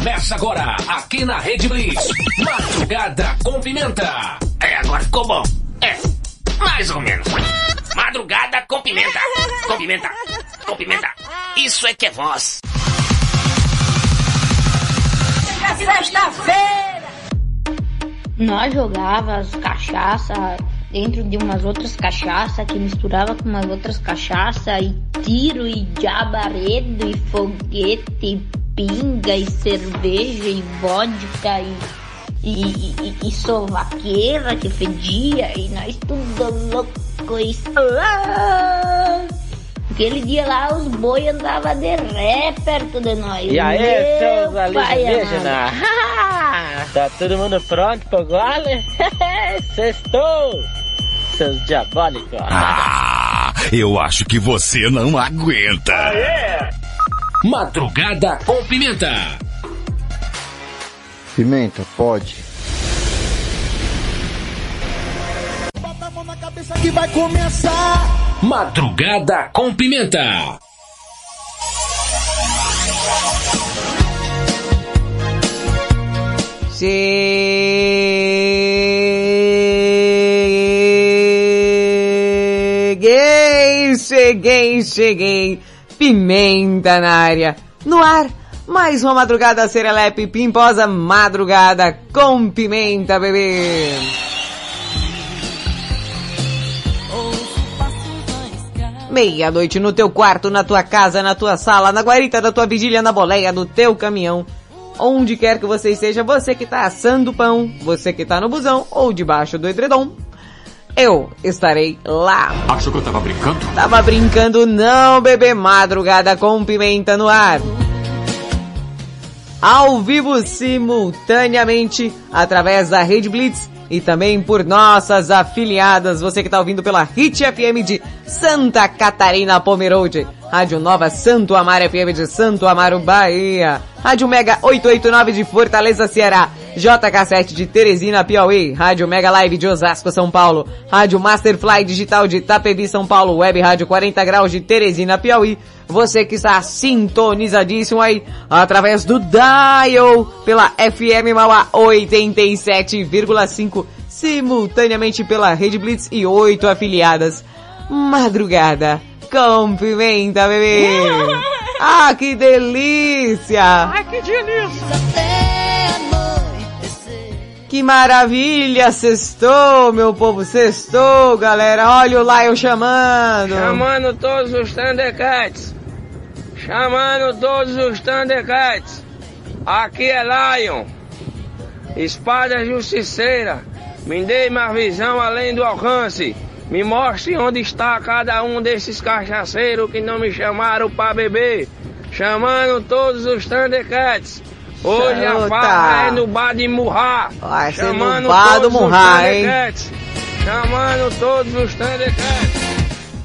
Começa agora, aqui na Rede Blitz. Madrugada com pimenta. É, agora ficou bom. É, mais ou menos. Madrugada com pimenta. Com pimenta. Com pimenta. Isso é que é voz. Sexta-feira! Nós jogávamos cachaça dentro de umas outras cachaça que misturava com umas outras cachaça e tiro e jabaredo e foguete e pinga e cerveja e vodka e e, e, e sovaqueira que fedia e nós tudo louco e ah! Aquele dia lá os boi andavam de ré perto de nós. E aí, Meu seus alienígenas? tá todo mundo pronto pro gole? Sextou! Seus diabólicos! Ah, eu acho que você não aguenta. Madrugada com pimenta. Pimenta, pode. que vai começar. Madrugada com pimenta. Cheguei, cheguei, cheguei. Pimenta na área. No ar, mais uma madrugada serelepe pimposa madrugada com pimenta, bebê. Meia-noite no teu quarto, na tua casa, na tua sala, na guarita da tua vigília, na boleia do teu caminhão. Onde quer que você esteja, você que tá assando pão, você que tá no busão ou debaixo do edredom, eu estarei lá. Achou que eu tava brincando? Tava brincando não, bebê madrugada com pimenta no ar. Ao vivo simultaneamente através da Rede Blitz e também por nossas afiliadas. Você que está ouvindo pela Hit FM de Santa Catarina Pomerode, Rádio Nova Santo Amaro FM de Santo Amaro, Bahia, Rádio Mega 889 de Fortaleza, Ceará, JK7 de Teresina, Piauí, Rádio Mega Live de Osasco, São Paulo, Rádio Masterfly Digital de Itapevi, São Paulo, Web Rádio 40 Graus de Teresina, Piauí, você que está sintonizadíssimo aí através do Dial pela FM Mauá 87,5 simultaneamente pela Rede Blitz e oito afiliadas. Madrugada com pimenta, bebê. Ah, que delícia! Ai, que delícia! Que maravilha! Sextou, meu povo, sextou, galera. Olha o Lion chamando. Chamando todos os Thundercats. Chamando todos os Thundercats. Aqui é Lion. Espada justiceira. Me dê uma visão além do alcance. Me mostre onde está cada um desses cachaceiros que não me chamaram para beber. Chamando todos os Thundercats. Hoje a Chuta. farra é no bar de Murra. Vai ser no Chamando bar do todos os hein? Thundercats. Chamando todos os Thundercats.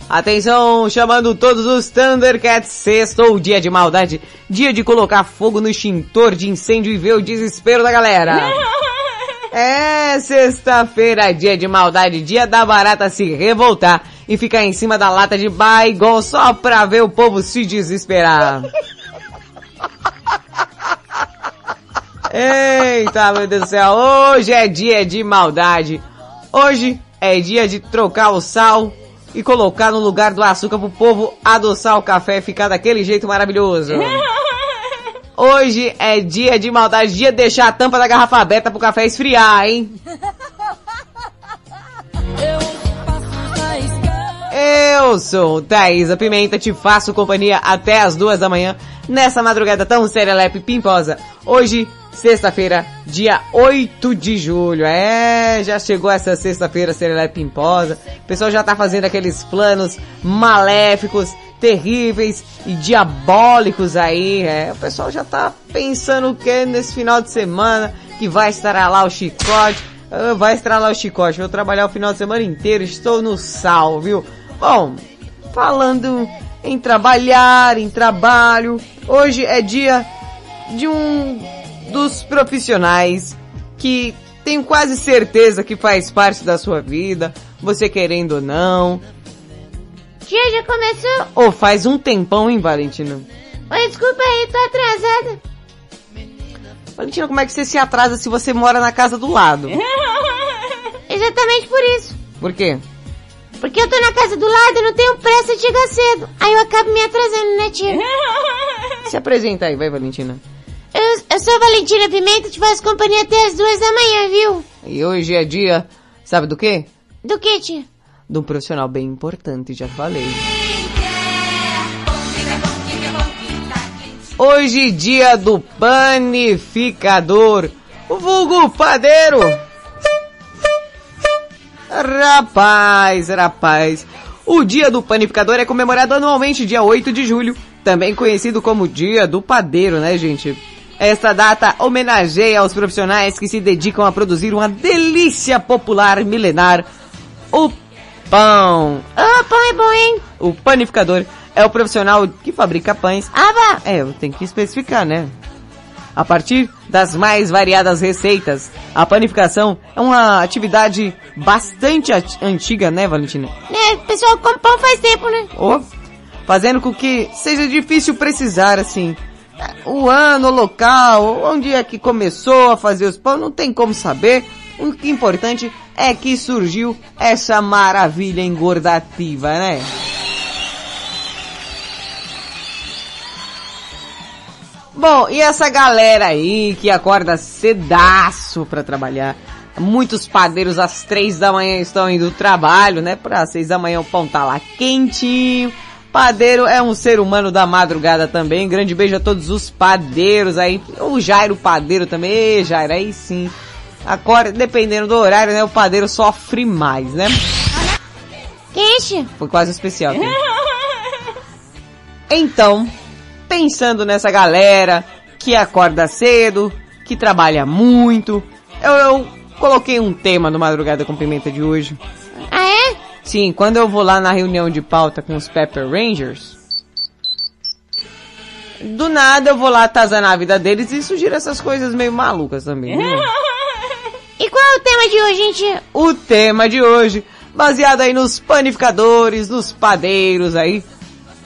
Atenção, chamando todos os Thundercats, sextou dia de maldade, dia de colocar fogo no extintor de incêndio e ver o desespero da galera. É sexta-feira, dia de maldade, dia da barata se revoltar e ficar em cima da lata de Baigon só pra ver o povo se desesperar. Eita, meu Deus do céu, hoje é dia de maldade. Hoje é dia de trocar o sal e colocar no lugar do açúcar pro povo adoçar o café e ficar daquele jeito maravilhoso. Hoje é dia de maldade, dia de deixar a tampa da garrafa aberta pro café esfriar, hein? Eu sou Thaisa Pimenta, te faço companhia até as duas da manhã, nessa madrugada tão serelepe e pimposa. Hoje, Sexta-feira, dia 8 de julho. É, já chegou essa sexta-feira serelepe pimposa. O pessoal já tá fazendo aqueles planos maléficos, terríveis e diabólicos aí. É, o pessoal já tá pensando o que nesse final de semana que vai estar lá o chicote. Ah, vai estar lá o chicote. Vou trabalhar o final de semana inteiro. Estou no sal, viu? Bom, falando em trabalhar, em trabalho. Hoje é dia de um dos profissionais que tenho quase certeza que faz parte da sua vida, você querendo ou não. Tia, já começou? Ou faz um tempão, hein, Valentina? Oi, desculpa aí, tô atrasada. Valentina, como é que você se atrasa se você mora na casa do lado? Exatamente por isso. Por quê? Porque eu tô na casa do lado e não tenho pressa de chegar cedo. Aí eu acabo me atrasando, né, tia? Se apresenta aí, vai, Valentina. Eu, eu sou a Valentina Pimenta, te faço companhia até as duas da manhã, viu? E hoje é dia, sabe do quê? Do que, tia? De um profissional bem importante, já falei. Hoje dia do panificador, o vulgo padeiro. Rapaz, rapaz. O dia do panificador é comemorado anualmente dia 8 de julho, também conhecido como dia do padeiro, né, gente? Esta data homenageia aos profissionais que se dedicam a produzir uma delícia popular milenar, o pão. Ah, pão é bom, hein? O panificador é o profissional que fabrica pães. Ah, vá. É, eu tenho que especificar, né? A partir das mais variadas receitas, a panificação é uma atividade bastante at- antiga, né, Valentina? É, o pessoal come pão faz tempo, né? Oh, fazendo com que seja difícil precisar, assim, o ano, o local, onde é que começou a fazer os pães, não tem como saber. O que é importante é que surgiu essa maravilha engordativa, né? Bom, e essa galera aí que acorda cedaço pra trabalhar? Muitos padeiros às três da manhã estão indo do trabalho, né? Pra seis da manhã o pão tá lá quentinho. Padeiro é um ser humano da madrugada também. Grande beijo a todos os padeiros aí. O Jairo padeiro também. Ê, Jairo, aí sim. Acorda, dependendo do horário, né? O padeiro sofre mais, né? Queixe. Foi quase especial. Aqui. Então, pensando nessa galera que acorda cedo, que trabalha muito, eu, eu coloquei um tema no Madrugada com Pimenta de hoje. Ah, é? Sim, quando eu vou lá na reunião de pauta com os Pepper Rangers, do nada eu vou lá atazanar a vida deles e sugiro essas coisas meio malucas também, viu? E qual é o tema de hoje, tia? o tema de hoje, baseado aí nos panificadores, nos padeiros aí,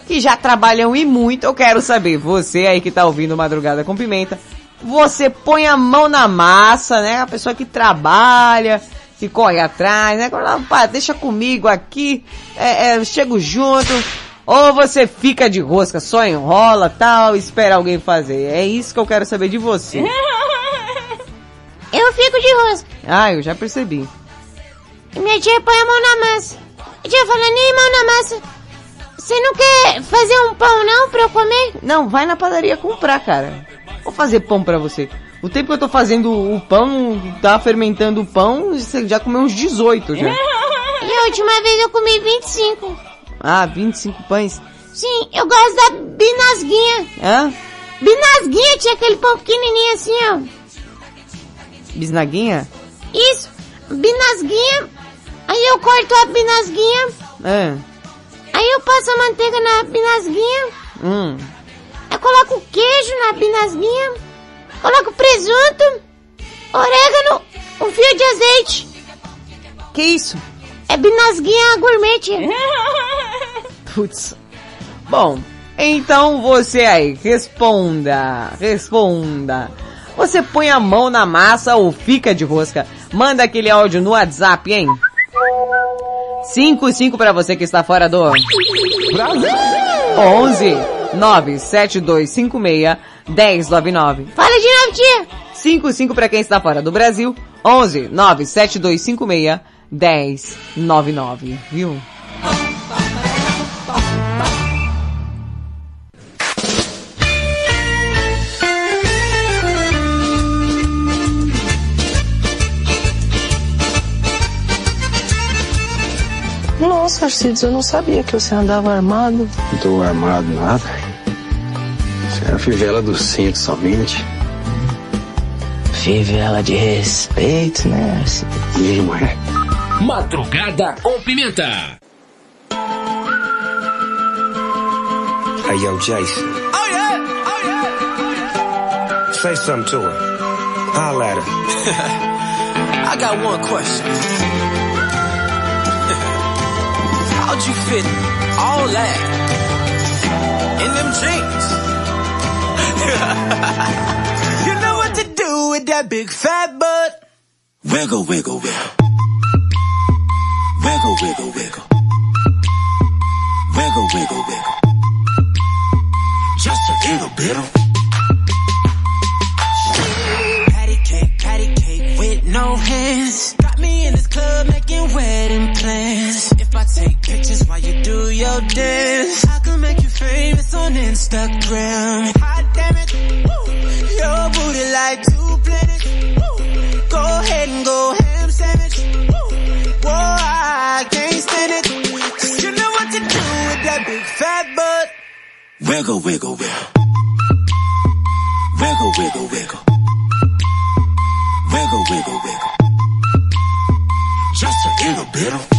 que já trabalham e muito. Eu quero saber, você aí que tá ouvindo Madrugada com Pimenta, você põe a mão na massa, né? A pessoa que trabalha, que corre atrás, né? "Pá, deixa comigo aqui, é, é, chego junto. Ou você fica de rosca, só enrola tal, espera alguém fazer. É isso que eu quero saber de você. Eu fico de rosca. Ah, eu já percebi. E minha tia põe a mão na massa. Tia fala, nem mão na massa. Você não quer fazer um pão não pra eu comer? Não, vai na padaria comprar, cara. Vou fazer pão pra você. O tempo que eu tô fazendo o pão, tá fermentando o pão, você já comeu uns 18 já. E a última vez eu comi 25. Ah, 25 pães. Sim, eu gosto da binasguinha. Hã? Binasguinha tinha aquele pão pequenininho assim, ó. Bisnaguinha? Isso, binasguinha. Aí eu corto a binasguinha. É. Aí eu passo a manteiga na binasguinha. Hum. Eu coloco queijo na binasguinha. Coloco presunto, orégano, um fio de azeite. Que isso? É binasguinha gourmet. Putz. Bom, então você aí, responda, responda. Você põe a mão na massa ou fica de rosca? Manda aquele áudio no WhatsApp, hein? 55 para você que está fora do Brasil! 11 97256 1099. Fala de novo, tia! 55 para quem está fora do Brasil, 11 97256 1099, viu? Nossa, Arcides, eu não sabia que você andava armado. Não tô armado nada. Você é a fivela do cinto somente. Fivela de respeito, né? Não é. Madrugada com Pimenta. Hey, yo, Jason. Oh yeah, oh yeah. Say something to her. Holla at her. I got one question. How'd you fit all that in them jeans? you know what to do with that big fat butt. Wiggle, wiggle, wiggle. Wiggle, wiggle, wiggle. Wiggle, wiggle, wiggle. Just a little bit of. Patty cake, patty cake with no hands. Got me in this club making wedding plans. If I take pictures while you do your dance, I can make you famous on Instagram. Hot damn it, woo. your booty like two planets. Go ahead and go ham sandwich. Woo. Whoa, I can't stand it. 'Cause you know what to do with that big fat butt. Wiggle, wiggle, wiggle. Wiggle, wiggle, wiggle. Wiggle, wiggle, wiggle. Just a little bit of.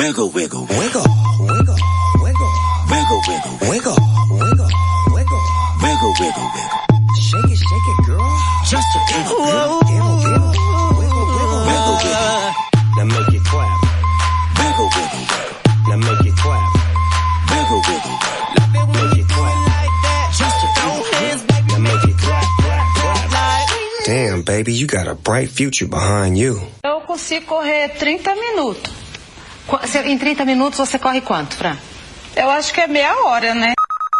Wiggle, wiggle, Wiggle, wiggle, wiggle, wiggle, wiggle, wiggle, wiggle, wiggle. wiggle, wiggle, wiggle. Shake it, shake it, girl. Just a little bit of. Wiggle, wiggle, wiggle, wiggle. Wiggle, wiggle. Now make it clap. Wiggle, wiggle, wiggle. Now make it clap. Wiggle, wiggle, wiggle. Love it when Make you it do clap. it like that. Just a Throw little hands, bit. baby, Now make it clap, clap, clap. like. Damn, baby, you got a bright future behind you. Eu consigo correr 30 minutos. Em 30 minutos você corre quanto, Fran? Eu acho que é meia hora, né?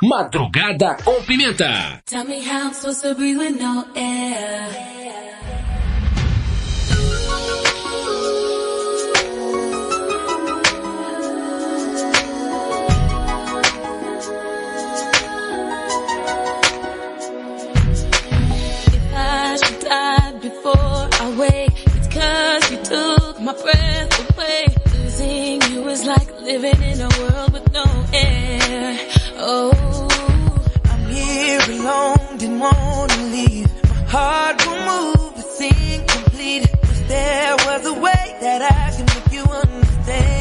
Madrugada com Pimenta. Tell me how I'm supposed to breathe with no air. If I should die before I wake, it's cause you took my breath away. Losing you is like living in a world with no air. Oh. I'm here alone, didn't wanna leave. My heart will move, it's incomplete. Wish there was a way that I can make you understand.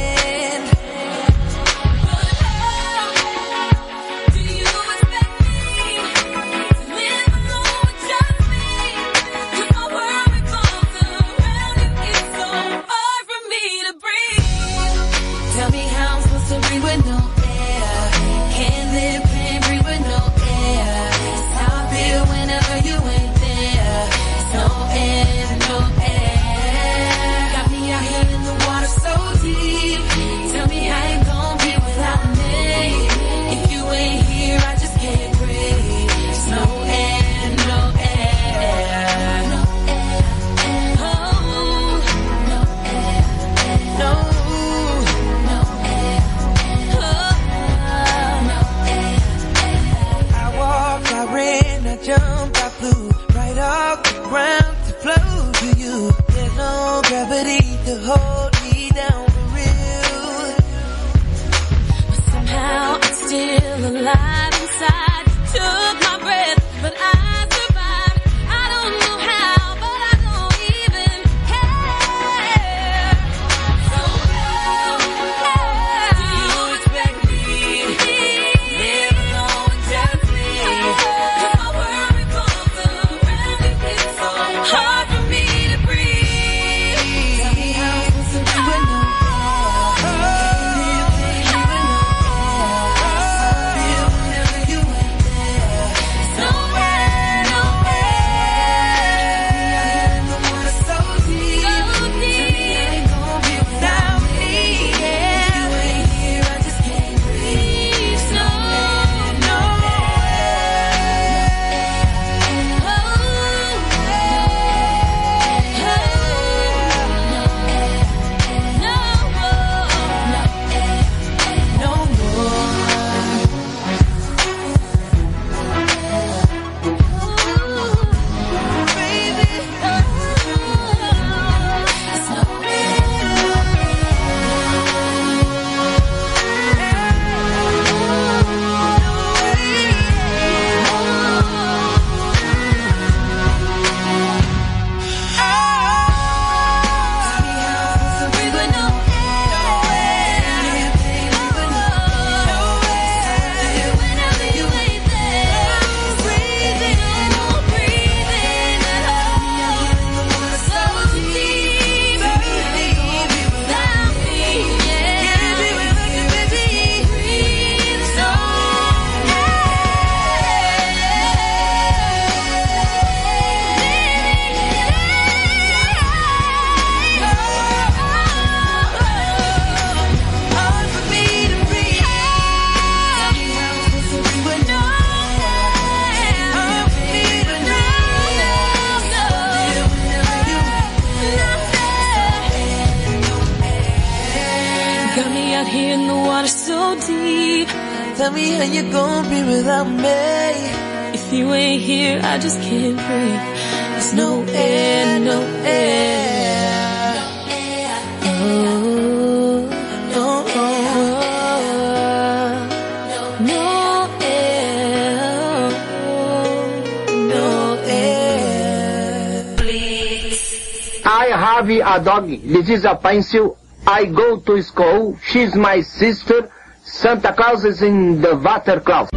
This is a pencil. I go to school. She's my sister. Santa Claus is in the water closet.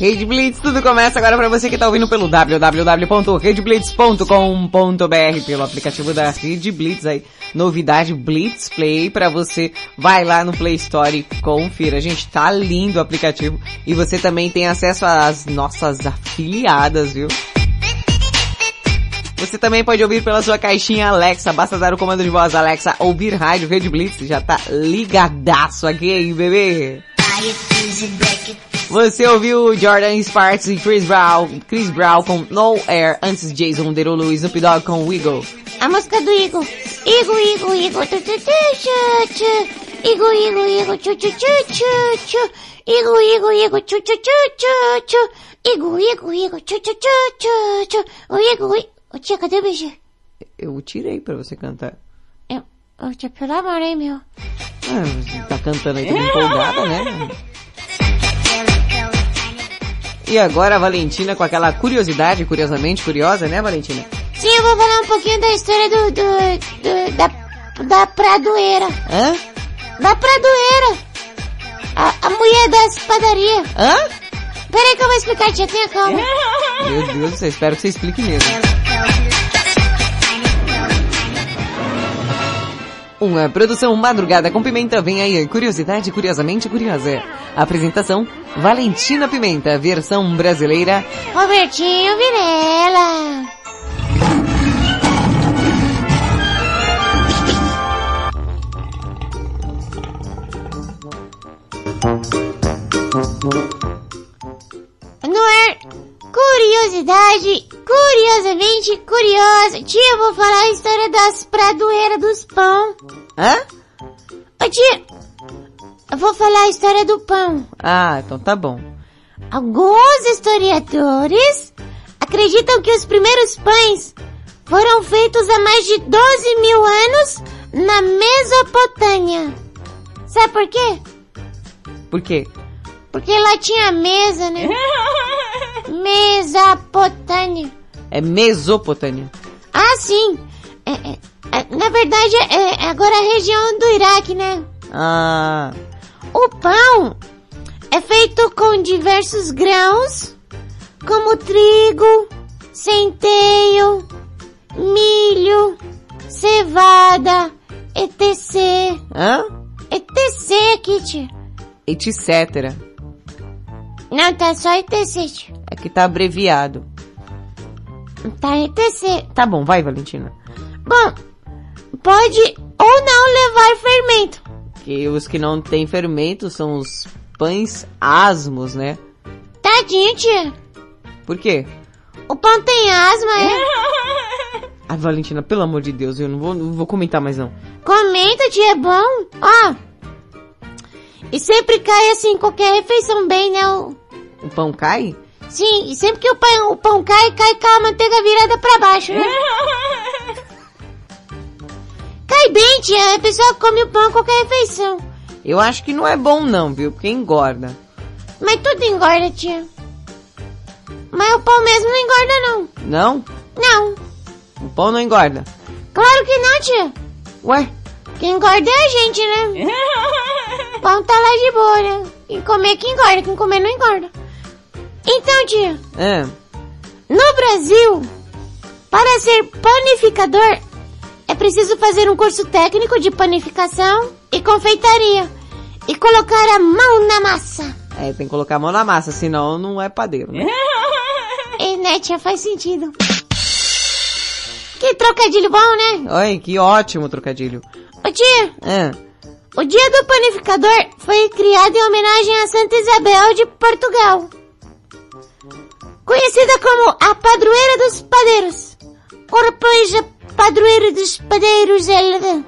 Rede Blitz, tudo começa agora para você que tá ouvindo pelo www.redblitz.com.br, pelo aplicativo da Rede Blitz aí. Novidade Blitz Play para você. Vai lá no Play Store e confira. Gente, tá lindo o aplicativo e você também tem acesso às nossas afiliadas, viu? Você também pode ouvir pela sua caixinha Alexa, basta dar o comando de voz Alexa, ouvir rádio Rede Blitz, já tá ligadaço aqui, hein, bebê? Você ouviu Jordan Sparks e Chris Brown, Chris Brown com No Air, antes Jason Derulo e Snoop Dogg com Wiggle. A música do Igor. Igor, Igor, Igor, tu, tu, tu, tchu, tchu. Igor, Igor, Igor, tchu, tchu, tchu, tchu, tchu. Igor, Igor, Igor, tchu, tchu, tchu, tchu, tchu. Igor, Igor, Igor, tchu, tchu, tchu, tchu. O Igor. Ô tia, cadê o BG? Eu tirei pra você cantar. Eu... Ô tia, pelo amor, hein, meu? Ah, você tá cantando aí, toda empolgada, né? E agora a Valentina com aquela curiosidade, curiosamente curiosa, né, Valentina? Sim, eu vou falar um pouquinho da história do... do, do da, da pradoeira. Hã? Da pradoeira. A, a mulher das padarias. Hã? Peraí que eu vou explicar, tia, tenha calma. Meu Deus do céu, espero que você explique mesmo. Uma produção madrugada com pimenta vem aí. Curiosidade curiosamente curiosa. Apresentação Valentina Pimenta, versão brasileira. Robertinho Virela. No ar, curiosidade curiosamente curiosa. Tia, eu vou falar a história das pradoeiras dos pão. Hã? Ô tia, eu vou falar a história do pão. Ah, então tá bom. Alguns historiadores acreditam que os primeiros pães foram feitos há mais de 12 mil anos na Mesopotâmia. Sabe por quê? Por quê? Porque lá tinha mesa, né? Mesopotâmia. É Mesopotâmia. Ah, sim. É, é, é, na verdade, é, é agora a região do Iraque, né? Ah, O pão é feito com diversos grãos, como trigo, centeio, milho, cevada, etc. hã? etc, Kit. Etc. Não, tá só etc. tia. Aqui tá abreviado. Tá etc. Tá bom, vai, Valentina. Bom, pode ou não levar fermento. Que os que não têm fermento são os pães asmos, né? Tadinho, tia. Por quê? O pão tem asma, é? Ai, Valentina, pelo amor de Deus, eu não vou, não vou comentar mais não. Comenta, tia, é bom. Ó. E sempre cai assim, qualquer refeição bem, né? O- O pão cai? Sim, e sempre que o pão, o pão cai, cai com a manteiga virada pra baixo, né? cai bem, tia. A pessoa come o pão a qualquer refeição. Eu acho que não é bom não, viu? Porque engorda. Mas tudo engorda, tia. Mas o pão mesmo não engorda, não. Não? Não. O pão não engorda. Claro que não, tia. Ué? Quem engorda é a gente, né? O pão tá lá de boa, né? Quem comer que engorda, quem comer não engorda. Então, tia, Ah, no Brasil, para ser panificador, é preciso fazer um curso técnico de panificação e confeitaria e colocar a mão na massa. é, tem que colocar a mão na massa, senão não é padeiro, né? E, né, tia, faz sentido. Que trocadilho bom, né? Oi, que ótimo trocadilho. Ô, tia, Ah, o dia do panificador foi criado em homenagem a Santa Isabel de Portugal. Conhecida como a padroeira dos padeiros. Ora, pois, a padroeira dos padeiros, ela...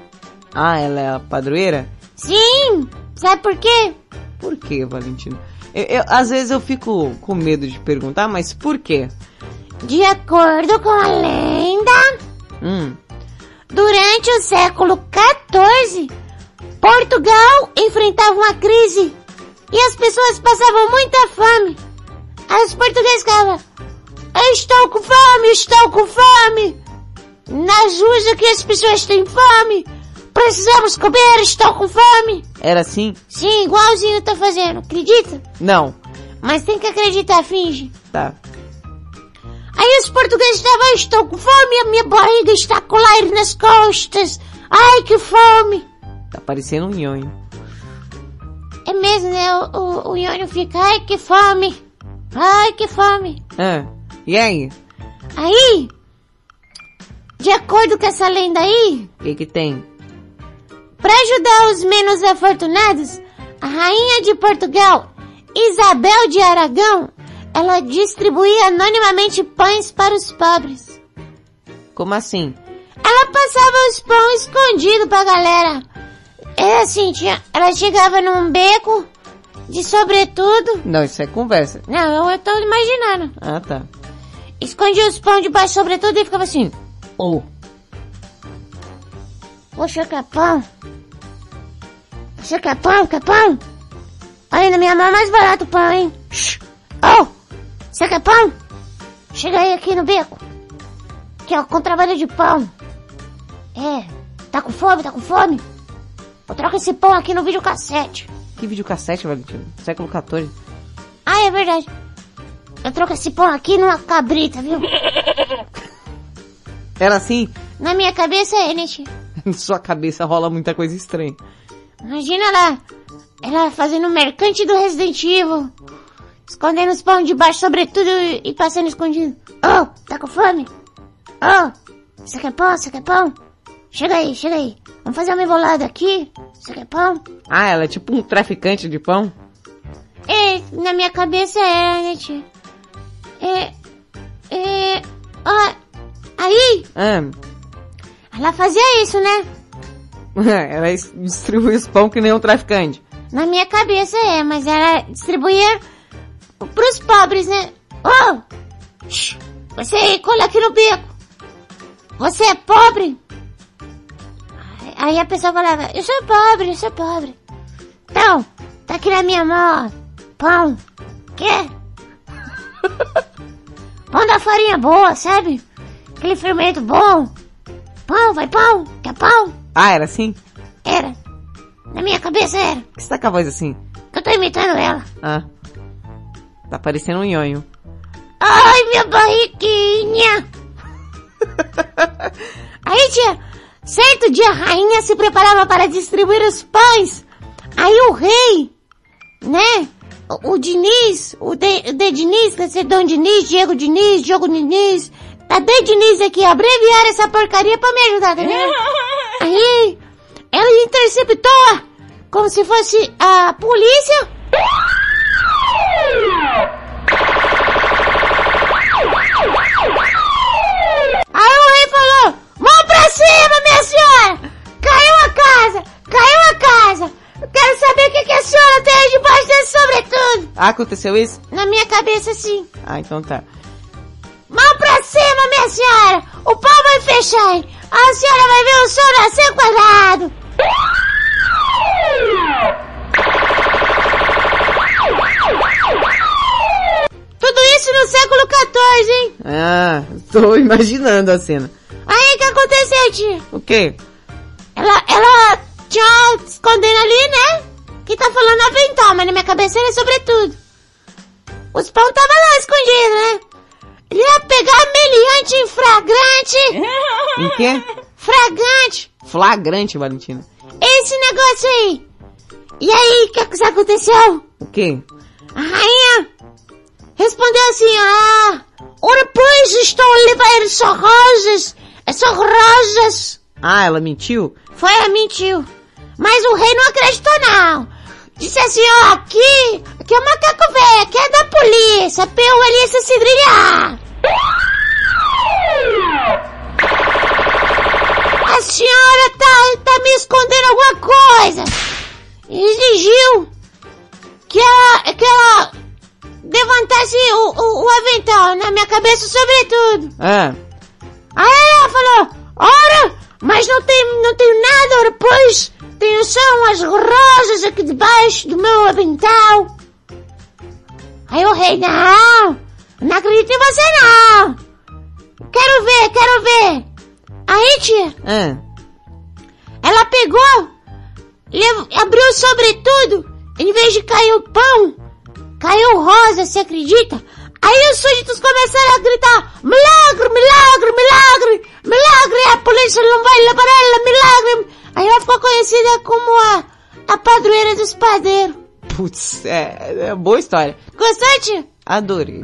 ah, ela é a padroeira? Sim, sabe por quê? Por quê, Valentina? Eu, eu- às vezes eu fico com medo de perguntar, mas por quê? De acordo com a lenda, Hum, durante o século XIV, Portugal enfrentava uma crise e as pessoas passavam muita fome. Aí os portugueses ficavam, "Eu estou com fome, estou com fome. Nas ruas aqui as pessoas têm fome. Precisamos comer, estou com fome. era assim? Sim, igualzinho eu tô fazendo, acredita? Não. Mas tem que acreditar, finge. Tá. Aí os portugueses estavam, "Eu estou com fome, a minha barriga está com aire nas costas. Ai, que fome. Tá parecendo um nhonho. É mesmo, né? O, o, o Iônio fica, ai, que fome. Ai, que fome. Ah, e aí? Aí, de acordo com essa lenda aí, O que que tem? para ajudar os menos afortunados, a rainha de Portugal, Isabel de Aragão, ela distribuía anonimamente pães para os pobres. Como assim? Ela passava os pão escondido pra galera. É assim, tinha, ela chegava num beco de sobretudo. Não, isso é conversa. Não, eu tô imaginando. Ah, tá. Escondia os pão debaixo sobretudo e ficava assim. Oh, Poxa, quer pão? Você quer pão? Quer pão? Olha, na minha mão é mais barato o pão, hein? Shh. Oh, você quer pão? Chega aí aqui no beco. Que é o contrabando de pão. É, tá com fome? Tá com fome? Eu troco esse pão aqui no videocassete. Que videocassete, Valentina? Século XIV. Ah, é verdade. Eu troco esse pão aqui numa cabrita, viu? Era assim? Na minha cabeça é, né, tia? Em sua cabeça rola muita coisa estranha. Imagina lá, ela fazendo o mercante do Resident Evil. Escondendo os pão debaixo, sobretudo, e, e passando escondido. Oh, tá com fome? Oh, você quer pão? Você quer pão? Chega aí, chega aí. Vamos fazer uma embolada aqui? Você quer pão? Ah, ela é tipo um traficante de pão? É, na minha cabeça é, né, tia? É, é, ó, Aí, Ah, ela fazia isso, né? ela distribui os pão que nem um traficante. Na minha cabeça é, mas ela distribuía pros pobres, né? Ô! shh, você cola aqui no bico. Você é pobre? Aí- a pessoa falava, eu sou pobre, eu sou pobre. Então, tá aqui na minha mão, ó, pão. Quer? pão da farinha boa, sabe? Aquele fermento bom. Pão, vai pão, quer pão? Ah, era assim? Era. Na minha cabeça era. Por que você tá com a voz assim? Eu tô imitando ela. Ah. Tá parecendo um nhonho. Ai, minha barriguinha! Aí, tia, certo dia a rainha se preparava para distribuir os pães. Aí o rei, né? O, o Diniz, o de, o de Diniz, quer dizer, Dom Diniz, Diego Diniz, Diogo Diniz. Tá de Diniz aqui, abreviar essa porcaria pra me ajudar, tá vendo? Aí, ela interceptou como se fosse a polícia. Aí o rei falou, mão pra cima, minha senhora! Caiu a casa! Caiu a casa! Eu quero saber o que, que a senhora tem aí debaixo desse sobretudo! Ah, aconteceu isso? Na minha cabeça, sim. Ah, então tá. Mão pra cima, minha senhora! O pau vai fechar? A senhora vai ver o sol nascer quadrado! Tudo isso no século XIV, hein? Ah, tô imaginando a cena. Aí o que aconteceu, tia? O quê? Ela, ela tinha escondendo ali, né? Que tá falando avental, mas na minha cabeça era sobretudo. Os pão tava lá escondido, né? Ele ia pegar meliante em flagrante. Em quê? Fragante. Flagrante, Valentina. Esse negócio aí. E aí, o que, que aconteceu? O quê? A rainha respondeu assim, ah, ora pois estou a levar essas rosas, essas rosas. Ah, ela mentiu? Foi, ela mentiu. Mas o rei não acreditou não. Disse assim, ó, aqui, aqui é o macaco velho, aqui é da polícia, peu ali essa cidrilha. A senhora tá, tá me escondendo alguma coisa. Exigiu que ela, que ela levantasse o, o, o avental na minha cabeça sobretudo. Ah, Aí ela falou, ora, mas não tem, não tenho nada, ora, pois, tenho só umas rosas aqui debaixo do meu avental. Aí o rei, não, não acredito em você não. Quero ver, quero ver. Aí, tia, ah. ela pegou, abriu o sobretudo, em vez de cair o pão, caiu rosa, você acredita? Aí os súditos começaram a gritar, milagre, milagre, milagre, milagre, a polícia não vai levar ela, milagre. Aí ela ficou conhecida como a, a padroeira dos padeiros. Putz, é, é boa história. Tia? Adorei.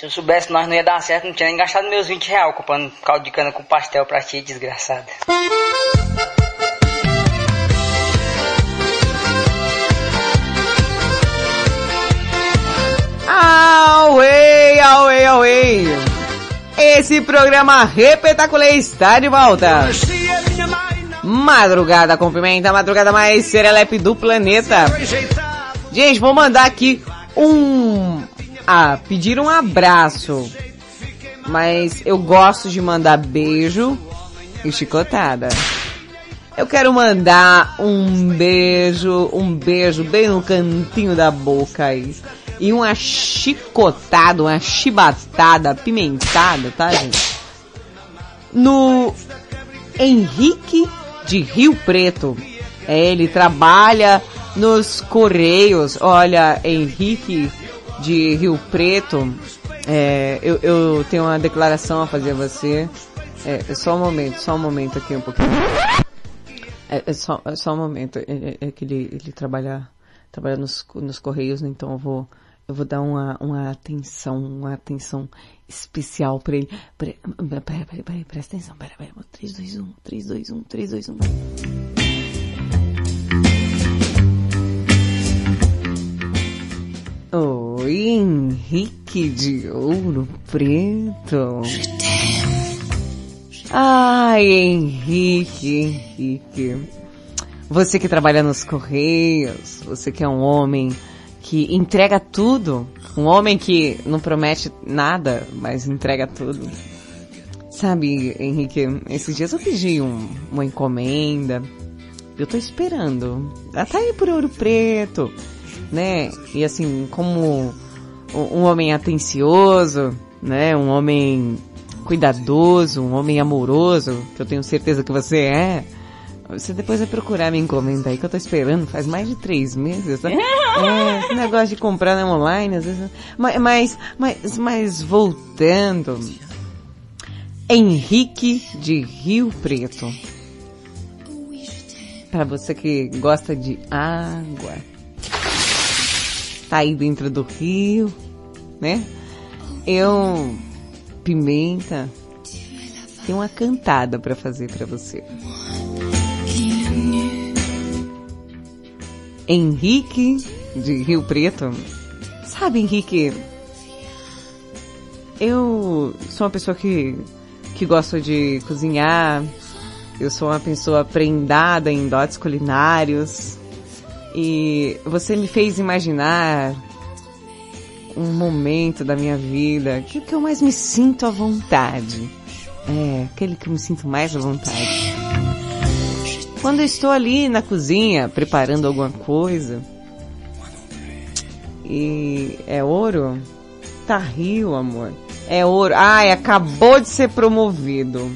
Se eu soubesse nós não ia dar certo, não tinha nem gastado meus 20 reais comprando caldo de cana com pastel pra ti, desgraçada. Away, away, away. Esse programa repetaculê está de volta. Madrugada com pimenta, madrugada mais serelepe do planeta. Gente, vou mandar aqui um... Ah, pedir um abraço. Mas eu gosto de mandar beijo e chicotada. Eu quero mandar um beijo, um beijo bem no cantinho da boca aí. E uma chicotada, uma chibatada pimentada, tá, gente? No Henrique de Rio Preto. É, ele trabalha nos Correios. Olha, Henrique de Rio Preto, é, eu, eu, tenho uma declaração a fazer a você. É, só um momento, só um momento aqui um pouquinho. É, é só, é só um momento. É, é, é, que ele, ele trabalha, trabalha nos, nos Correios, né? então eu vou, eu vou dar uma, uma atenção, uma atenção especial pra ele. Peraí, peraí, peraí, presta atenção, peraí, peraí. 3, 2, 1, 3, 2, 1, 3, 2, 1. Oi, Henrique de Ouro Preto. Ai, Henrique, Henrique. Você que trabalha nos Correios, você que é um homem que entrega tudo, um homem que não promete nada, mas entrega tudo. Sabe, Henrique, esses dias eu pedi um, uma encomenda, eu tô esperando. Ela tá aí por Ouro Preto, né? E assim, como um homem atencioso, né? Um homem cuidadoso, um homem amoroso, que eu tenho certeza que você é. Você depois vai procurar minha encomenda aí que eu tô esperando faz mais de três meses. Tá? É, esse negócio de comprar na online, às vezes. Mas, mas, mas, mas voltando. Henrique de Rio Preto. Para você que gosta de água. Tá aí dentro do rio, né? Eu, pimenta, tem uma cantada para fazer para você. Henrique de Rio Preto. Sabe, Henrique, eu sou uma pessoa que, que gosta de cozinhar. Eu sou uma pessoa prendada em dotes culinários. E você me fez imaginar um momento da minha vida que, que eu mais me sinto à vontade. É, aquele que eu me sinto mais à vontade. Quando eu estou ali na cozinha preparando alguma coisa e é ouro, tá rio, amor. É ouro. Ai, acabou de ser promovido.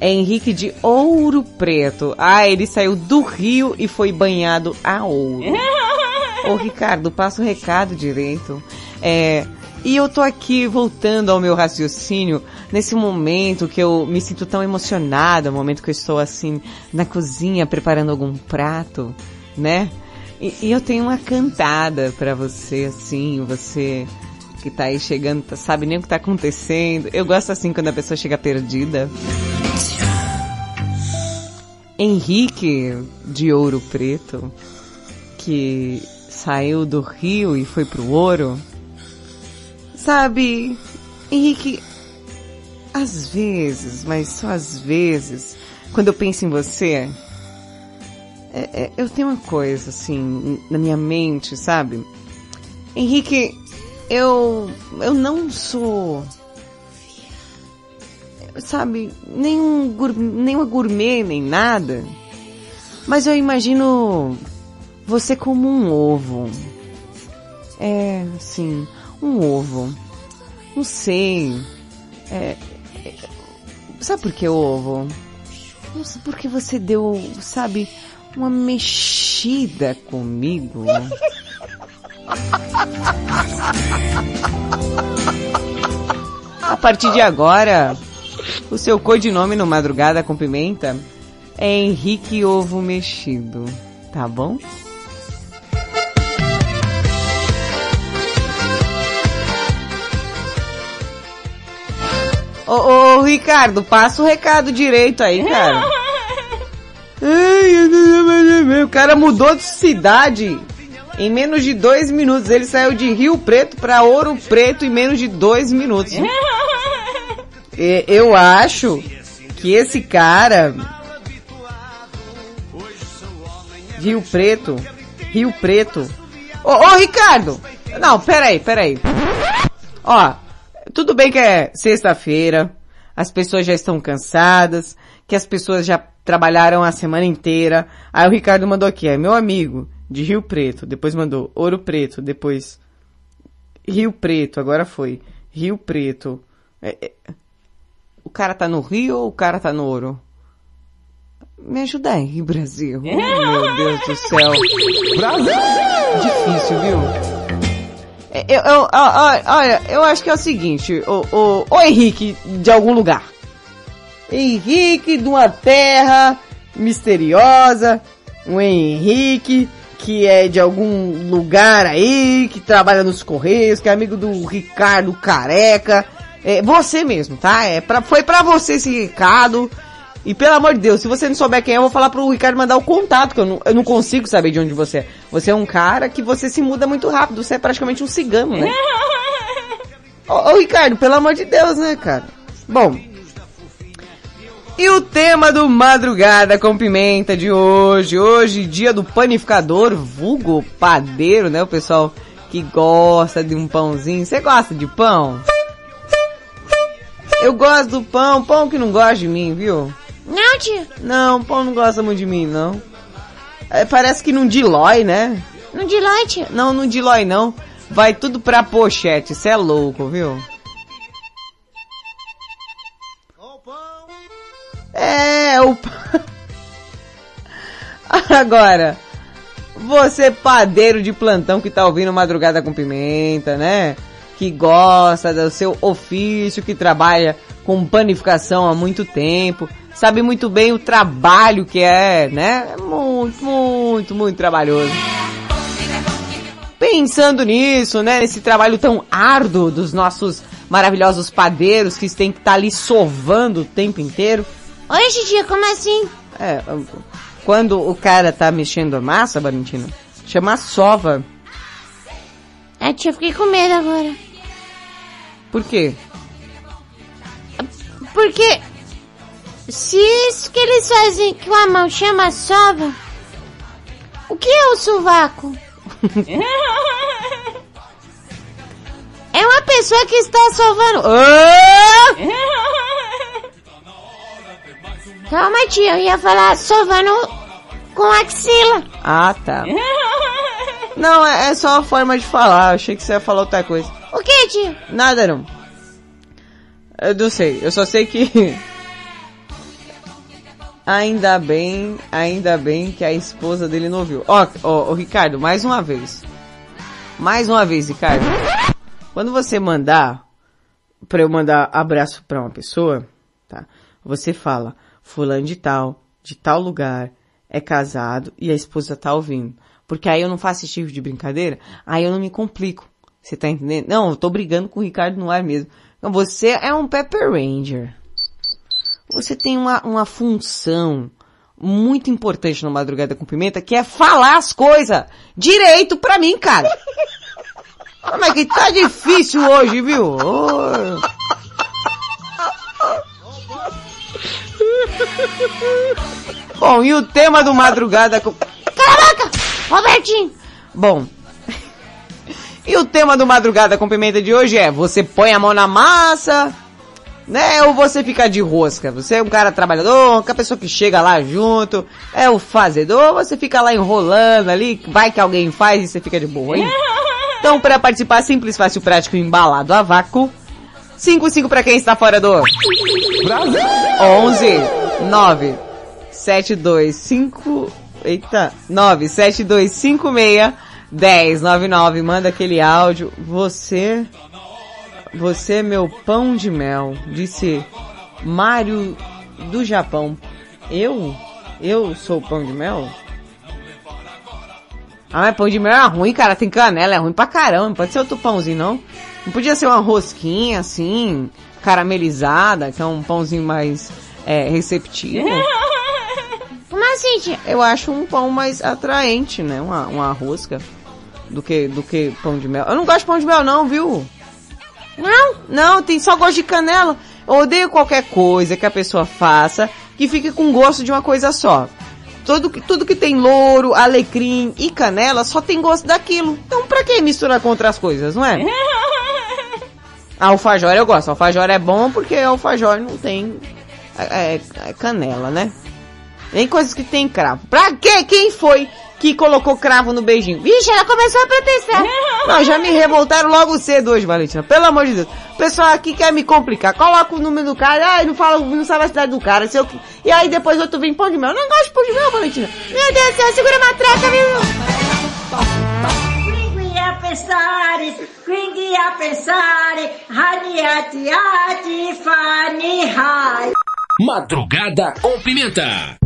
É Henrique de Ouro Preto. Ah, ele saiu do rio e foi banhado a ouro. Ô Ricardo, passa o recado direito. É, e eu tô aqui voltando ao meu raciocínio nesse momento que eu me sinto tão emocionada, momento que eu estou assim na cozinha preparando algum prato, né? E, e eu tenho uma cantada para você, assim, você que tá aí chegando, tá, sabe nem o que tá acontecendo. Eu gosto assim quando a pessoa chega perdida. Henrique de Ouro Preto, que saiu do Rio e foi pro Ouro, Sabe, Henrique, às vezes, mas só às vezes, quando eu penso em você, é, é, eu tenho uma coisa assim na minha mente, sabe? Henrique, eu eu não sou sabe, nenhum nenhuma gourmet nem nada. Mas eu imagino você como um ovo. É, assim, um ovo. Não sei. É, é, sabe por que ovo? Não sei porque você deu, sabe, uma mexida comigo. A partir de agora, o seu codinome no Madrugada com Pimenta é Henrique Ovo Mexido, tá bom? Ô, ô, Ricardo, passa o recado direito aí, cara. Ai, o cara mudou de cidade em menos de dois minutos. Ele saiu de Rio Preto para Ouro Preto em menos de dois minutos. Eu acho que esse cara Rio Preto, Rio Preto. Ô, ô Ricardo! Não, peraí, peraí. Ó, tudo bem que é sexta-feira, as pessoas já estão cansadas, que as pessoas já trabalharam a semana inteira. Aí o Ricardo mandou aqui, é meu amigo de Rio Preto, depois mandou Ouro Preto, depois Rio Preto, agora foi Rio Preto. É, é, o cara tá no Rio ou o cara tá no Ouro? Me ajuda aí, Brasil. Oh, meu Deus do céu. Brasil! Difícil, viu? Eu, eu, olha, eu acho que é o seguinte, o, o, o Henrique de algum lugar. Henrique de uma terra misteriosa, um Henrique que é de algum lugar aí, que trabalha nos Correios, que é amigo do Ricardo Careca. É você mesmo, tá? É pra, foi pra você esse recado. E pelo amor de Deus, se você não souber quem é, eu vou falar pro Ricardo mandar o contato, que eu não, eu não consigo saber de onde você é. Você é um cara que você se muda muito rápido, você é praticamente um cigano, né? ô, ô Ricardo, pelo amor de Deus, né, cara? Bom. E o tema do Madrugada com Pimenta de hoje, hoje dia do panificador, vulgo padeiro, né, o pessoal que gosta de um pãozinho. Você gosta de pão? Eu gosto do pão, pão que não gosta de mim, viu? Não, tia. Não, o pão não gosta muito de mim, não. É, parece que não dilói, né? Não dilói, tia? Não, não dilói não. Vai tudo pra pochete, cê é louco, viu? É, o pão. Agora, você padeiro de plantão que tá ouvindo Madrugada com Pimenta, né? Que gosta do seu ofício, que trabalha com panificação há muito tempo sabe muito bem o trabalho que é, né? É muito, muito, muito trabalhoso. Pensando nisso, né? Nesse trabalho tão árduo dos nossos maravilhosos padeiros que têm que estar tá ali sovando o tempo inteiro. Oi, Gigi, como assim? É, quando o cara tá mexendo a massa, Valentina, chama sova. É, tia, fiquei com medo agora. Por quê? Porque se isso que eles fazem com a mão chama sova, o que é o sovaco? é uma pessoa que está sovando. Calma, tia, eu ia falar sovando com axila. Ah, tá. Não, é, é só uma forma de falar. Eu achei que você ia falar outra coisa. O que, tia? Nada não. Eu não sei. Eu só sei que Ainda bem, ainda bem que a esposa dele não ouviu. Ó, ó, ó, Ricardo, mais uma vez. Mais uma vez, Ricardo. Quando você mandar, pra eu mandar abraço pra uma pessoa, tá? Você fala, fulano de tal, de tal lugar, é casado e a esposa tá ouvindo. Porque aí eu não faço esse tipo de brincadeira, aí eu não me complico. Você tá entendendo? Não, eu tô brigando com o Ricardo no ar mesmo. Então você é um Pepper Ranger você tem uma, uma função muito importante no Madrugada com Pimenta, que é falar as coisas direito pra mim, cara. Como é que tá difícil hoje, viu? Ô. Bom, e o tema do madrugada com... Caraca! Robertinho! Bom. E o tema do madrugada com pimenta de hoje é: você põe a mão na massa, né? Ou você fica de rosca? Você é um cara trabalhador, que a pessoa que chega lá junto, é o fazedor, ou você fica lá enrolando ali, vai que alguém faz e você fica de boa, hein? Então, para participar, simples, fácil, prático, embalado a vácuo. 55 para quem está fora do Brasil! 11 9 725 Eita, 9 7256 1099 manda aquele áudio. Você você é meu pão de mel, disse Mário do Japão. Eu? Eu sou pão de mel? Ah, mas pão de mel é ruim, cara. Tem canela, é ruim pra caramba. Não pode ser outro pãozinho, não. Não podia ser uma rosquinha, assim, caramelizada, que é um pãozinho mais é, receptivo. Como assim, tia? Eu acho um pão mais atraente, né? Uma, uma rosca. Do que, do que pão de mel. Eu não gosto de pão de mel, não, viu? Não? Não, tem só gosto de canela. Eu odeio qualquer coisa que a pessoa faça que fique com gosto de uma coisa só. Tudo que, tudo que tem louro, alecrim e canela só tem gosto daquilo. Então pra que misturar com outras coisas, não é? Alfajor eu gosto. Alfajor é bom porque alfajor não tem é, é, canela, né? Nem coisas que tem cravo. Pra quê? Quem foi que colocou cravo no beijinho? Vixe, ela começou a protestar. Não, já me revoltaram logo cedo hoje, Valentina. Pelo amor de Deus. O pessoal aqui quer me complicar. Coloca o número do cara, ai, não fala, não sabe a cidade do cara. Se eu... E aí depois outro vem pão de mel. Eu não gosto de pão de mel, Valentina. Meu Deus do céu, segura a matraca, viu? Quindi a pensare, quindi a pensare, radiati, ati, fani, hai. Madrugada com pimenta.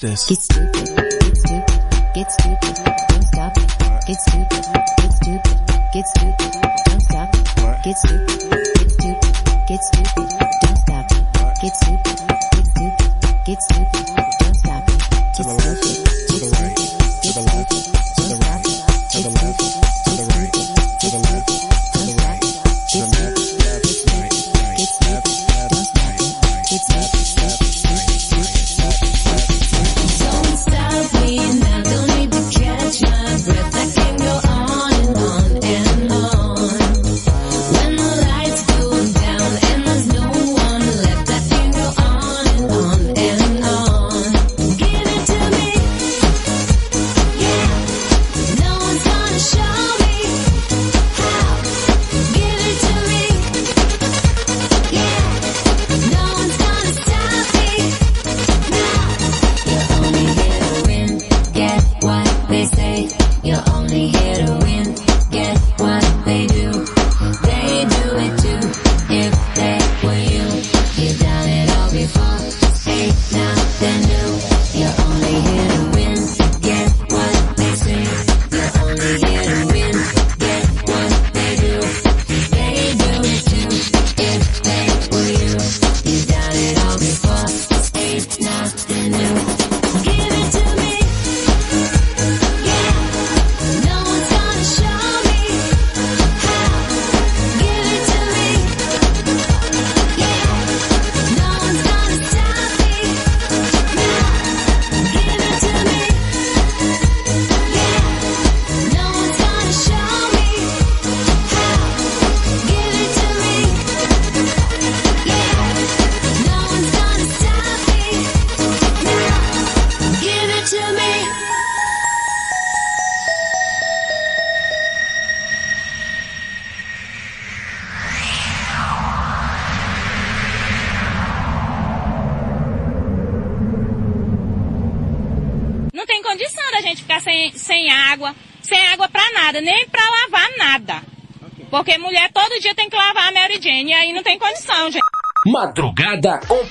Watch this.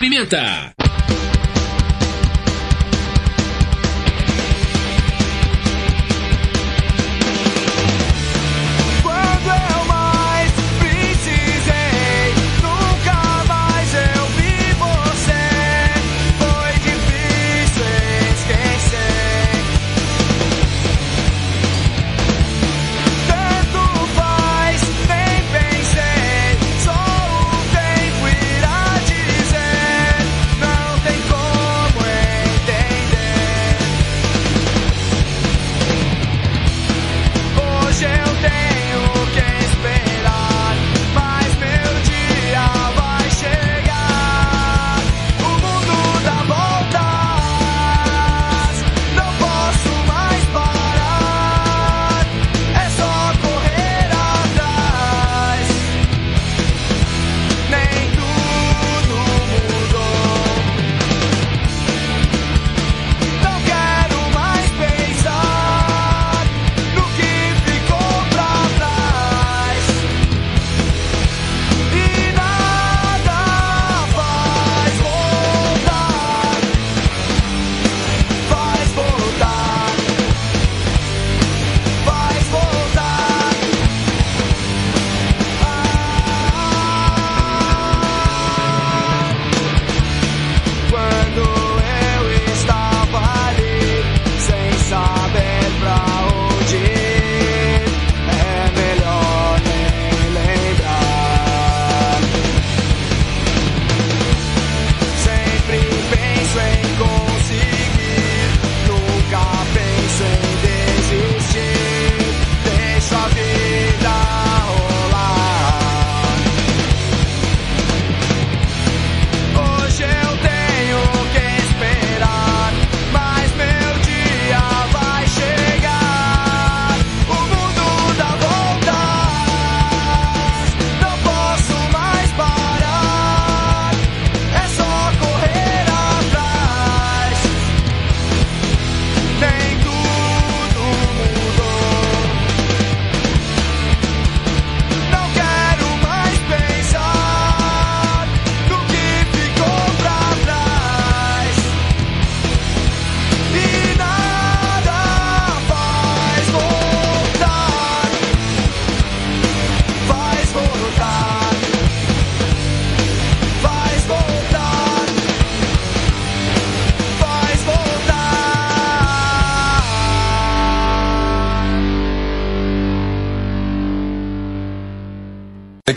Pimenta.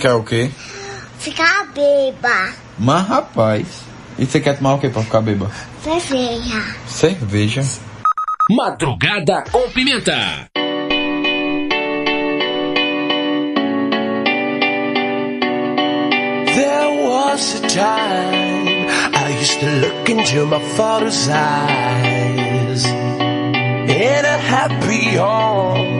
quer o quê? Ficar beba. Mas rapaz, e você quer tomar o quê pra ficar beba? Cerveja. Cerveja. Madrugada com pimenta. There was a time I used to look into my father's eyes in a happy home.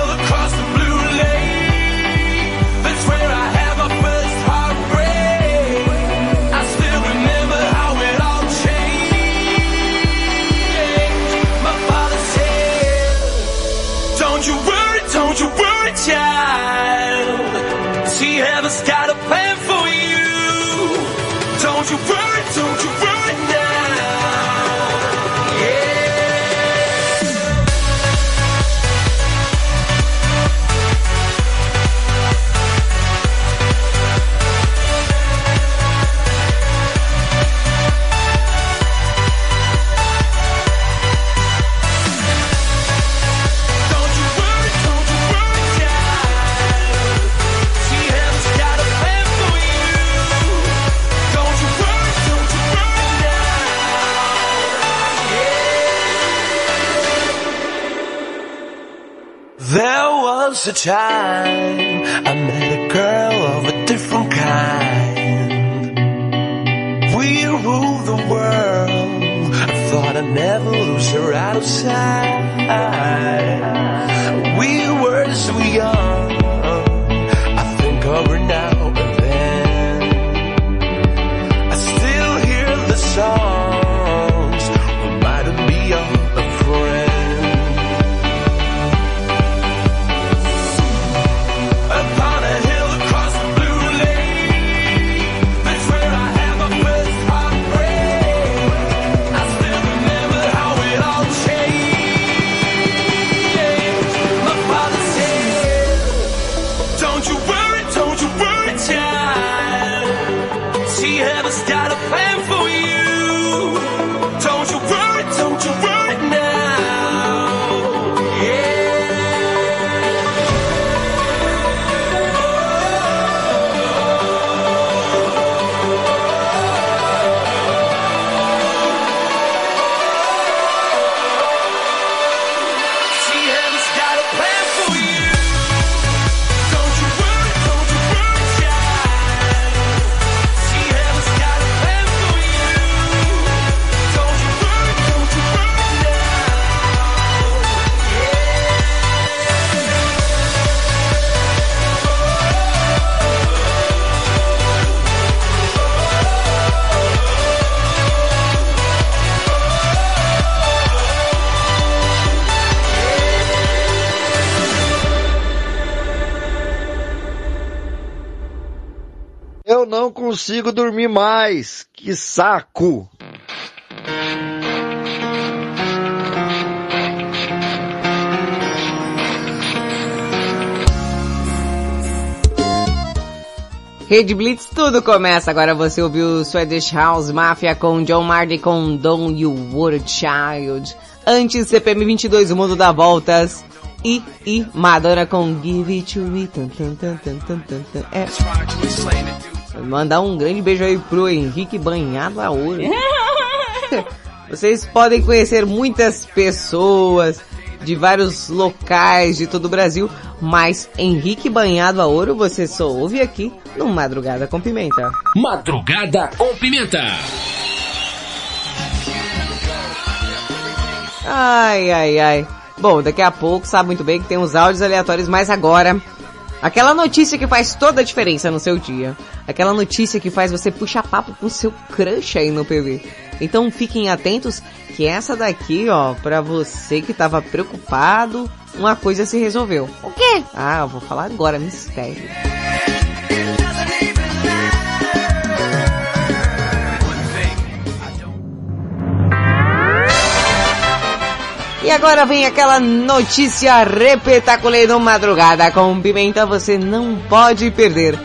comes a time I met a girl of a different kind. We rule the world. I thought I'd never lose her out of sight. We were so young. Consigo dormir mais. Que saco! Rede Blitz, tudo começa. Agora você ouviu Swedish House Mafia com John Marley com Don't You Worry Child. Antes CPM 22, O Mundo dá Voltas. E, e Madonna com Give It To Me. Tum, tum, tum, tum, tum, tum. É. Mandar um grande beijo aí pro Henrique Banhado a ouro. Vocês podem conhecer muitas pessoas de vários locais de todo o Brasil, mas Henrique Banhado a ouro você só ouve aqui no Madrugada com Pimenta. Madrugada com Pimenta. Ai, ai, ai. Bom, daqui a pouco sabe muito bem que tem os áudios aleatórios, mas agora Aquela notícia que faz toda a diferença no seu dia. Aquela notícia que faz você puxar papo com seu crush aí no PV. Então fiquem atentos que essa daqui, ó, pra você que tava preocupado, uma coisa se resolveu. O quê? Ah, eu vou falar agora, mistério. E agora vem aquela notícia repetaculê Madrugada com Pimenta, você não pode perder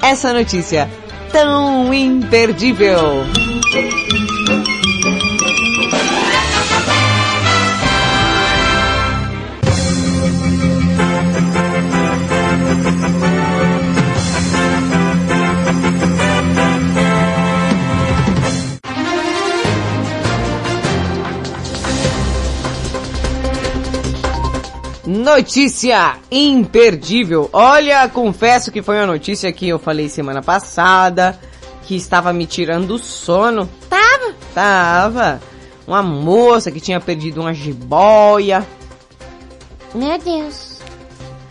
essa notícia tão imperdível. Notícia imperdível. Olha, confesso que foi uma notícia que eu falei semana passada, que estava me tirando o sono. Tava? Tava. Uma moça que tinha perdido uma jiboia. Meu Deus.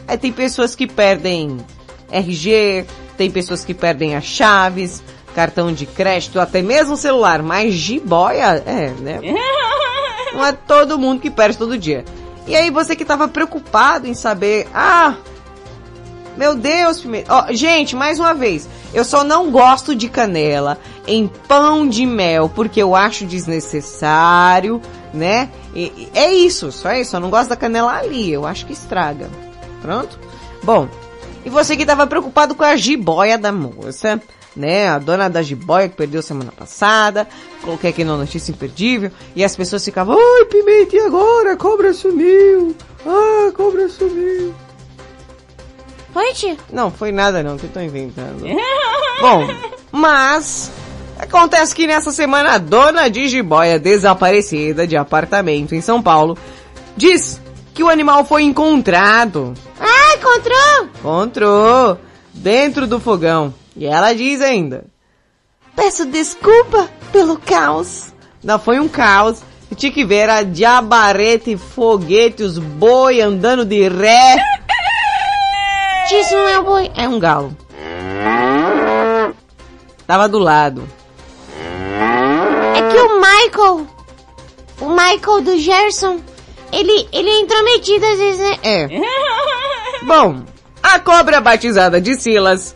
Aí tem pessoas que perdem RG, tem pessoas que perdem as chaves, cartão de crédito, até mesmo celular, mas jiboia, é, né? Não é todo mundo que perde todo dia. E aí você que tava preocupado em saber, ah, meu Deus, Pimenta. Ó, gente, mais uma vez, eu só não gosto de canela em pão de mel porque eu acho desnecessário, né? E, e é isso, só isso. Eu não gosto da canela ali, eu acho que estraga. Pronto? Bom, e você que tava preocupado com a jiboia da moça, né? A dona da jiboia que perdeu semana passada. Coloquei aqui na notícia imperdível. E as pessoas ficavam, ai, Pimenta, e agora? A cobra sumiu. Ah, a cobra sumiu. Foi, tia? Não, foi nada não, que eu tô inventando. Bom, mas... Acontece que nessa semana a dona de jiboia desaparecida de apartamento em São Paulo diz que o animal foi encontrado. Ah, encontrou? Encontrou. Dentro do fogão. E ela diz ainda. Peço desculpa pelo caos. Não, foi um caos. Eu tinha que ver, era diabarete, foguete, os boi andando de ré. Isso não é o boi. É um galo. Tava do lado. É que o Michael, o Michael do Gerson, ele, ele é intrometido às vezes, né? É. Bom, a cobra batizada de Silas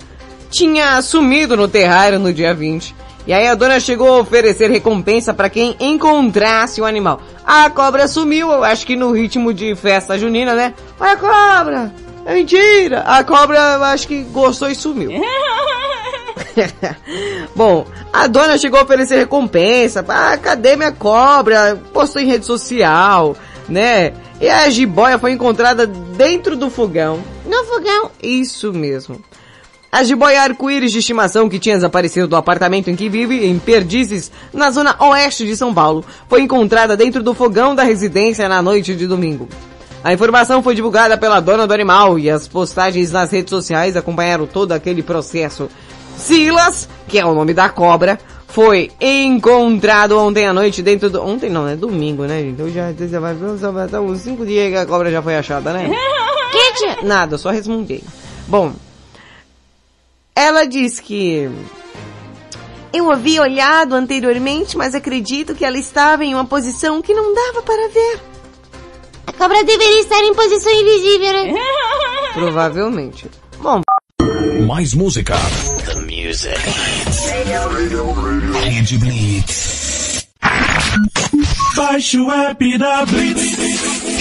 tinha sumido no terrário no dia 20. E aí a dona chegou a oferecer recompensa para quem encontrasse o animal. A cobra sumiu, eu acho que no ritmo de festa junina, né? Olha a cobra! É mentira! A cobra, eu acho que gostou e sumiu. Bom, a dona chegou a oferecer recompensa. Ah, cadê minha cobra? Postou em rede social, né? E a jiboia foi encontrada dentro do fogão. No fogão? Isso mesmo. A jiboia arco-íris de estimação que tinha desaparecido do apartamento em que vive, em Perdizes, na zona oeste de São Paulo, foi encontrada dentro do fogão da residência na noite de domingo. A informação foi divulgada pela dona do animal e as postagens nas redes sociais acompanharam todo aquele processo. Silas, que é o nome da cobra, foi encontrado ontem à noite dentro do... Ontem não, é domingo, né, gente? Então já, já vai uns cinco dias que a cobra já foi achada, né? Que Nada, só resmungei. Bom, ela diz que... Eu havia olhado anteriormente, mas acredito que ela estava em uma posição que não dava para ver. A cobra deveria estar em posição invisível, né? Provavelmente. Bom, Mais música. The music. Rede Blitz. Baixe o app da Blitz.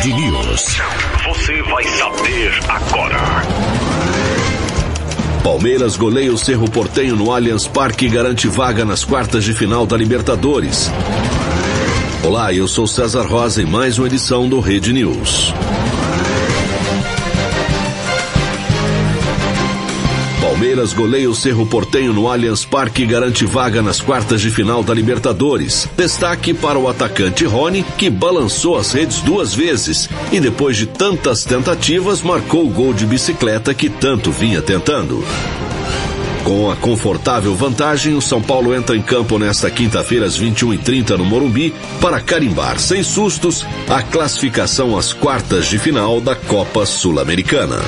Rede News. Você vai saber agora. Palmeiras goleia o Cerro Portenho no Allianz Parque e garante vaga nas quartas de final da Libertadores. Olá, eu sou César Rosa em mais uma edição do Rede News. Palmeiras goleia o Cerro Portenho no Allianz Parque e garante vaga nas quartas de final da Libertadores. Destaque para o atacante Rony, que balançou as redes duas vezes e depois de tantas tentativas marcou o gol de bicicleta que tanto vinha tentando. Com a confortável vantagem, o São Paulo entra em campo nesta quinta-feira às 21h30 no Morumbi para carimbar sem sustos a classificação às quartas de final da Copa Sul-Americana.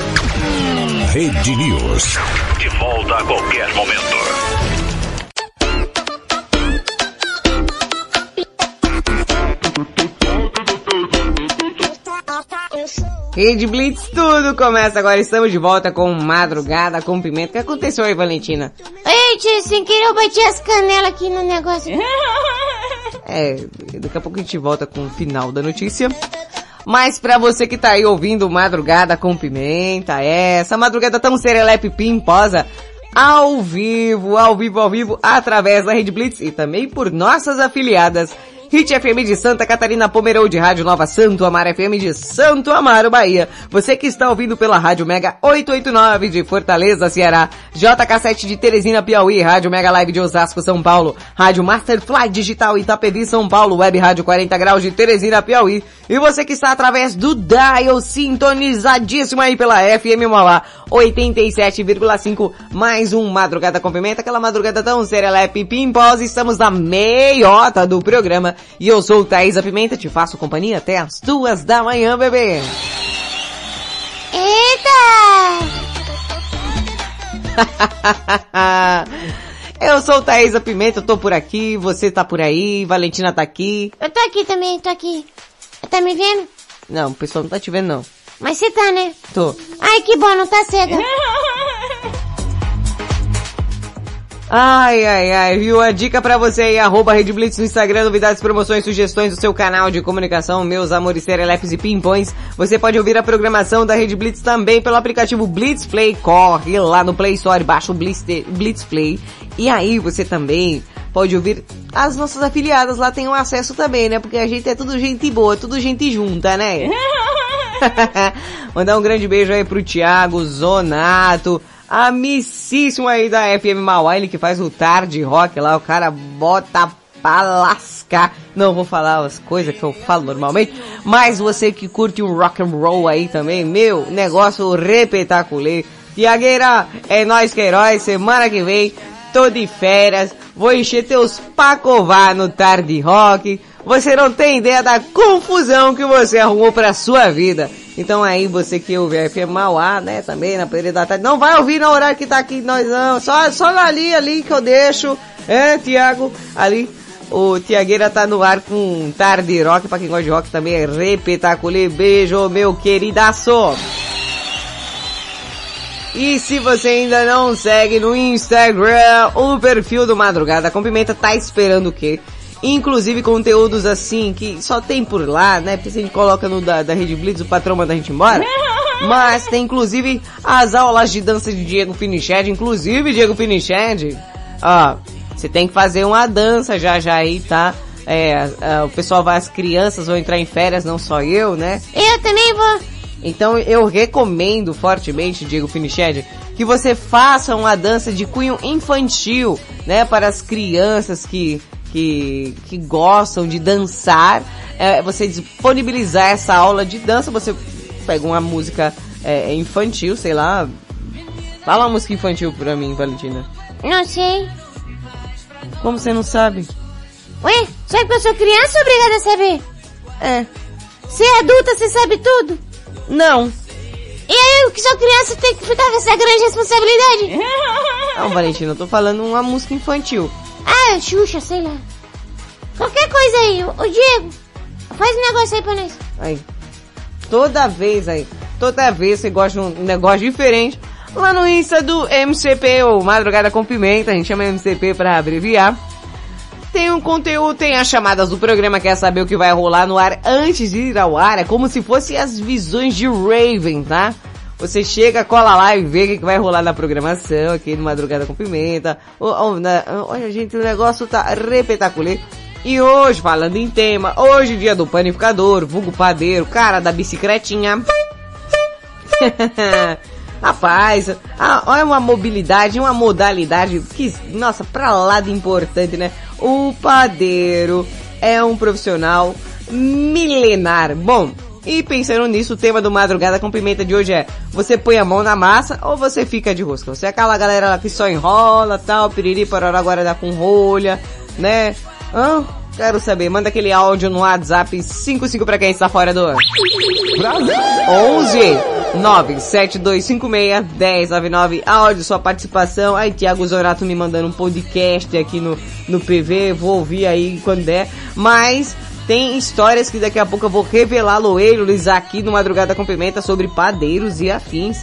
Rede News. De volta a qualquer momento. Rede Blitz, tudo começa agora. Estamos de volta com Madrugada com Pimenta. O que aconteceu aí, Valentina? Ei, tia, sem querer eu bati as canelas aqui no negócio. É, daqui a pouco a gente volta com o final da notícia. Mas pra você que tá aí ouvindo Madrugada com Pimenta, é, essa madrugada tão serelepe pimposa, ao vivo, ao vivo, ao vivo, através da Rede Blitz e também por nossas afiliadas Hit FM de Santa Catarina, Pomerode, Rádio Nova Santo Amaro FM de Santo Amaro, Bahia. Você que está ouvindo pela Rádio Mega 889 de Fortaleza, Ceará. JK7 de Teresina, Piauí. Rádio Mega Live de Osasco, São Paulo. Rádio Masterfly Digital Itapevi, São Paulo. Web Rádio 40 Graus de Teresina, Piauí. E você que está através do dial sintonizadíssimo aí pela FM Mauá 87,5. Mais um Madrugada com Pimenta, aquela madrugada tão serelepe pimpós. Estamos na meiota do programa. E eu sou Thaisa Pimenta, te faço companhia até as duas da manhã, bebê. Eita! eu sou Thaisa Pimenta, eu tô por aqui, você tá por aí, Valentina tá aqui. Eu tô aqui também, tô aqui. Tá me vendo? Não, o pessoal não tá te vendo não. Mas você tá, né? Tô. Ai, que bom, não tá cega. Ai, ai, ai, viu? A dica pra você aí, arroba Rede Blitz no Instagram, novidades, promoções, sugestões do seu canal de comunicação, meus amores serelepes e pimpões. Você pode ouvir a programação da Rede Blitz também pelo aplicativo Blitz Play. Corre lá no Play Store, baixa o Blitz, Blitz Play. E aí você também pode ouvir as nossas afiliadas lá tem um acesso também, né? Porque a gente é tudo gente boa, tudo gente junta, né? Mandar um grande beijo aí pro Thiago Zonato, amicíssimo aí da FM Mauá, ele que faz o tarde rock lá, o cara bota pra lascar. Não vou falar as coisas que eu falo normalmente, mas você que curte um rock and roll aí também, meu, negócio repetaculê. Tiagueira, é nós que é herói, semana que vem, tô de férias, vou encher teus pacovar no tarde rock. Você não tem ideia da confusão que você arrumou pra sua vida. Então aí você que ouve a FM Mauá, né, também na período da tarde, não vai ouvir no horário que tá aqui nós não, só, só ali, ali que eu deixo, é, Tiago, ali, o Tiagueira tá no ar com tarde rock, pra quem gosta de rock também é repetaculê, beijo meu queridaço. E se você ainda não segue no Instagram o perfil do Madrugada com Pimenta, tá esperando o quê? Inclusive conteúdos assim que só tem por lá, né? Porque se a gente coloca no da, da Rede Blitz, o patrão manda a gente embora. Mas tem inclusive as aulas de dança de Diego Finiched, inclusive Diego Finiched, ó, você tem que fazer uma dança já já aí, tá? É, o pessoal vai, as crianças vão entrar em férias, não só eu, né? Eu também vou. Então eu recomendo fortemente, Diego Finiched, que você faça uma dança de cunho infantil, né? Para as crianças que, que, que gostam de dançar. É, você disponibilizar essa aula de dança, você pega uma música é, infantil, sei lá. Fala uma música infantil pra mim, Valentina. Não sei. Como você não sabe? Ué, sabe que eu sou criança obrigada a saber? É. Você é adulta, você sabe tudo? Não. E aí, eu que sou criança tem que ficar com essa grande responsabilidade? Não, Valentina, eu tô falando uma música infantil. Ah, Xuxa, sei lá. Qualquer coisa aí, o Diego, faz um negócio aí pra nós. Aí. Toda vez aí, toda vez você gosta de um negócio diferente, lá no Insta do MCP, ou Madrugada com Pimenta, a gente chama MCP pra abreviar. Tem um conteúdo, tem as chamadas do programa, quer saber o que vai rolar no ar antes de ir ao ar, é como se fosse as visões de Raven, tá? Você chega, cola lá e vê o que vai rolar na programação aqui no Madrugada com Pimenta. Olha, gente, o negócio tá repetaculê. E hoje, falando em tema, hoje dia do panificador, vulgo padeiro, cara da bicicletinha. Rapaz, olha uma mobilidade, uma modalidade que, nossa, pra lá de importante, né? O padeiro é um profissional milenar. Bom, e pensando nisso, o tema do Madrugada com Pimenta de hoje é Você põe a mão na massa ou você fica de rosca? Você é aquela galera lá que só enrola, tal, piriri, parará, agora dá com rolha, né? Hã? Quero saber, manda aquele áudio no WhatsApp 55 pra quem está fora do... Brasil! 11 97256 1099 áudio, sua participação. Aí, Thiago Zorato me mandando um podcast aqui no, no PV, vou ouvir aí quando der. Mas tem histórias que daqui a pouco eu vou revelar loeiros aqui no Madrugada com Pimenta sobre padeiros e afins.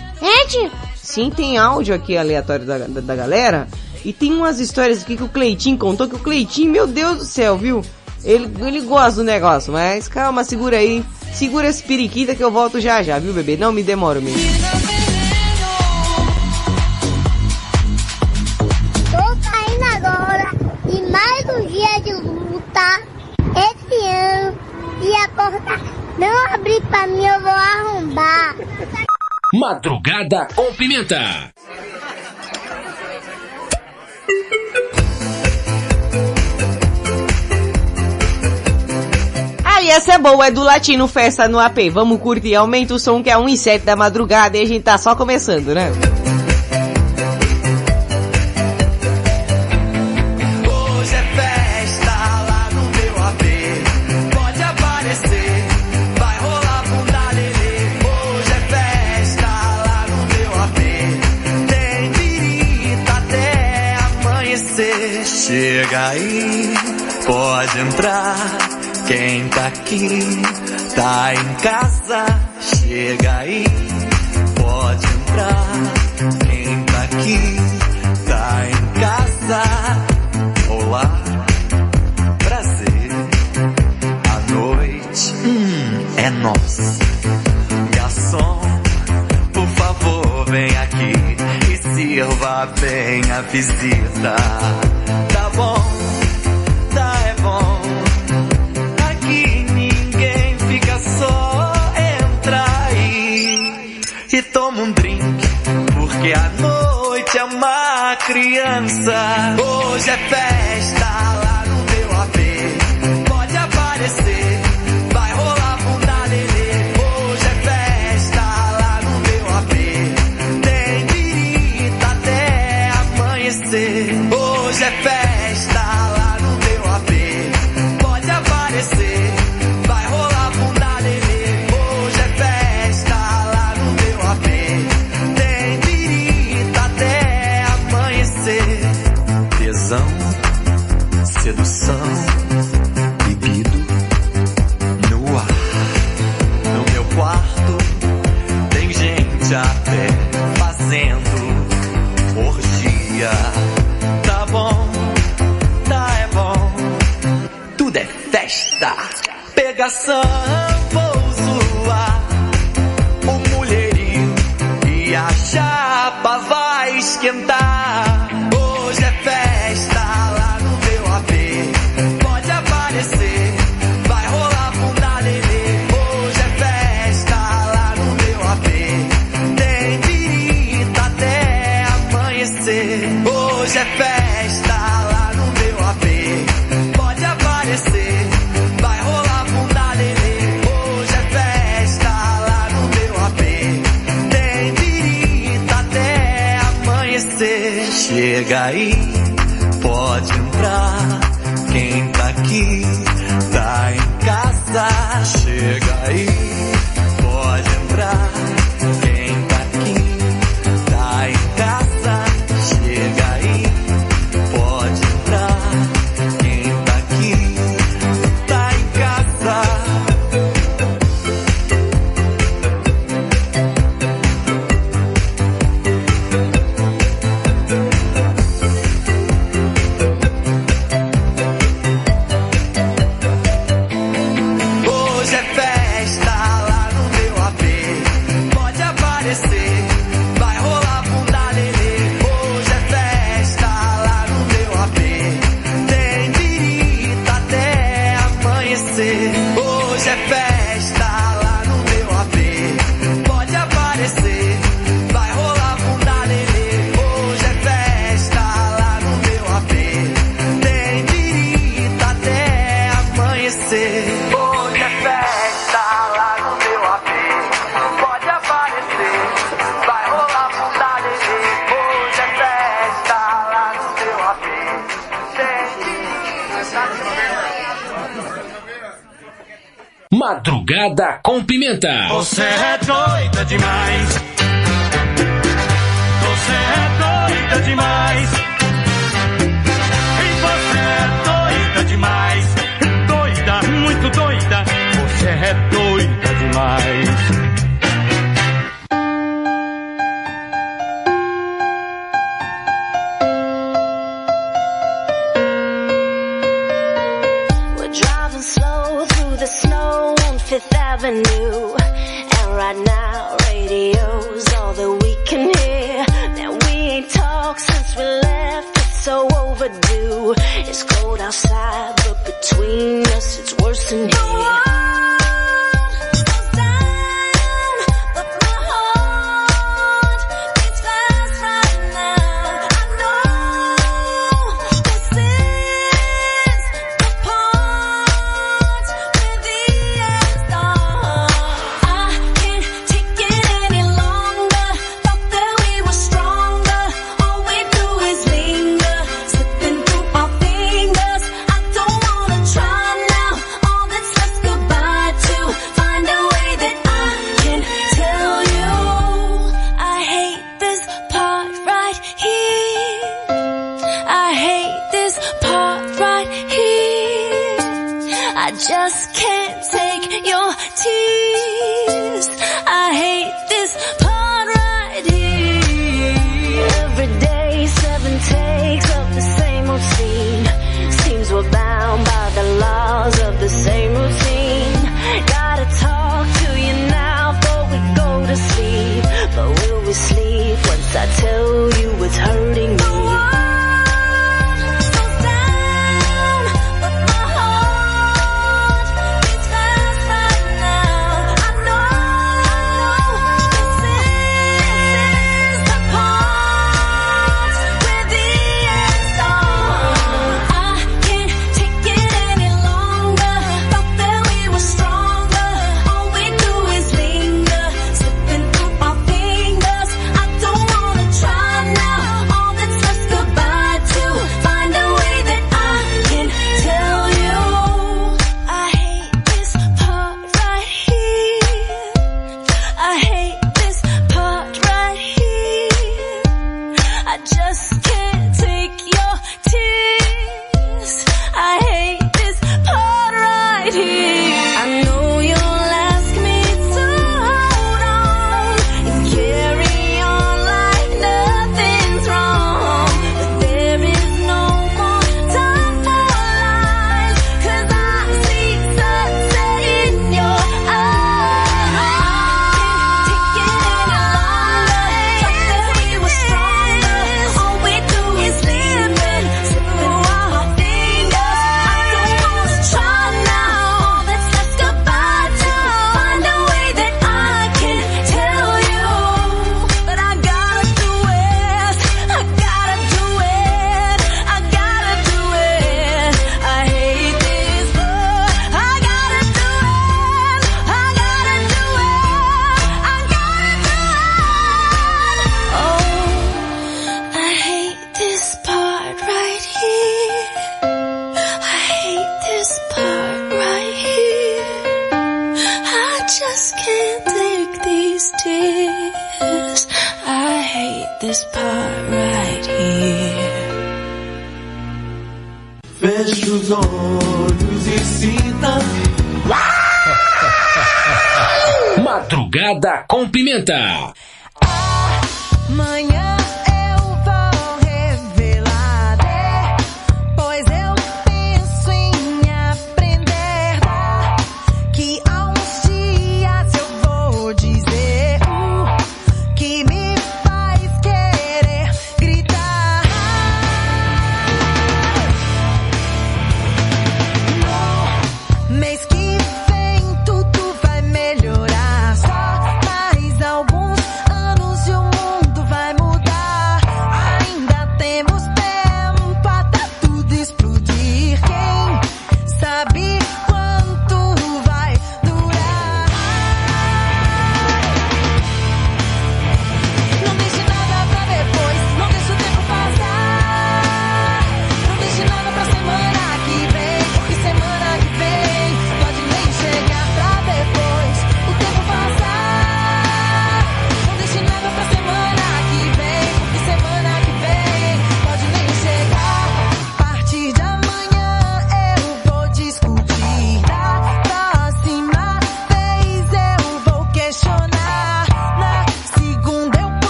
Tio? Sim, tem áudio aqui aleatório da, da, da galera. E tem umas histórias aqui que o Cleitinho contou, que o Cleitinho, meu Deus do céu, viu? Ele, ele gosta do negócio, mas calma, segura aí. Segura esse periquita que eu volto já já, viu, bebê? Não me demoro mesmo. Tô saindo agora de mais um dia de luta. Se a porta não abrir pra mim, eu vou arrombar. Madrugada com pimenta. Ah, e essa é boa, é do Latino Festa no AP. Vamos curtir, aumenta o som que é 1 e 7 da madrugada e a gente tá só começando, né? Pode entrar. Quem tá aqui, tá em casa. Chega aí, pode entrar. Quem tá aqui, tá em casa. Olá, prazer. A noite hum, é nossa. Garçom, por favor, vem aqui e sirva bem a visita. Tá bom, Aqui ninguém fica só. Entra aí e toma um drink. Porque a noite é uma criança. Hoje é festa Pegação, entrar. Quem tá aqui, tá em casa. Chega aí, pode entrar.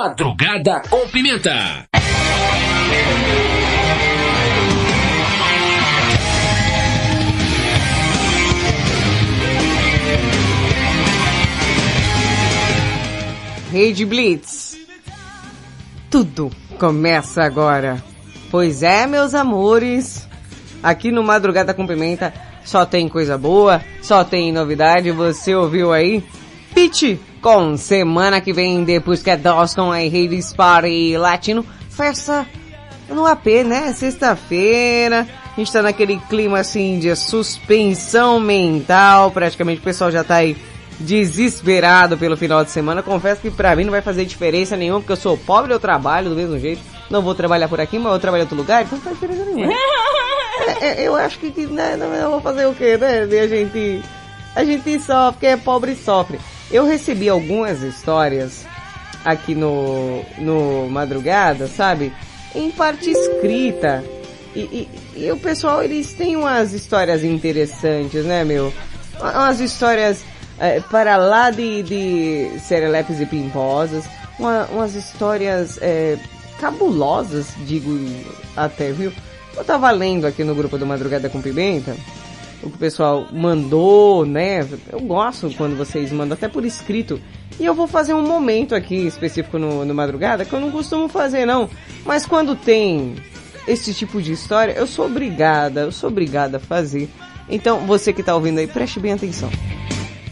Madrugada com Pimenta. Rede Blitz. Tudo começa agora. Pois é, meus amores. Aqui no Madrugada com Pimenta só tem coisa boa, só tem novidade. Você ouviu aí? Pitch com semana que vem, depois que é DOS com a Raves Party Latino. Festa no AP, né? Sexta-feira. A gente tá naquele clima assim de suspensão mental. Praticamente o pessoal já tá aí desesperado pelo final de semana. Confesso que pra mim não vai fazer diferença nenhuma, porque eu sou pobre, eu trabalho do mesmo jeito. Não vou trabalhar por aqui, mas eu trabalho em outro lugar, então não faz diferença nenhuma. É, é, eu acho que, né, não, eu vou fazer o quê, né? A gente, a gente sofre, quem é pobre sofre. Eu recebi algumas histórias aqui no, no Madrugada, sabe? Em parte escrita. E, e, e o pessoal, eles têm umas histórias interessantes, né, meu? Umas histórias é, para lá de, de serelepes e pimposas, uma, umas histórias é, cabulosas, digo até, viu? Eu tava lendo aqui no grupo do Madrugada com Pimenta, o que o pessoal mandou, né? Eu gosto quando vocês mandam, até por escrito. E eu vou fazer um momento aqui específico no, no Madrugada, que eu não costumo fazer não. Mas quando tem esse tipo de história, eu sou obrigada, eu sou obrigada a fazer. Então, você que tá ouvindo aí, preste bem atenção.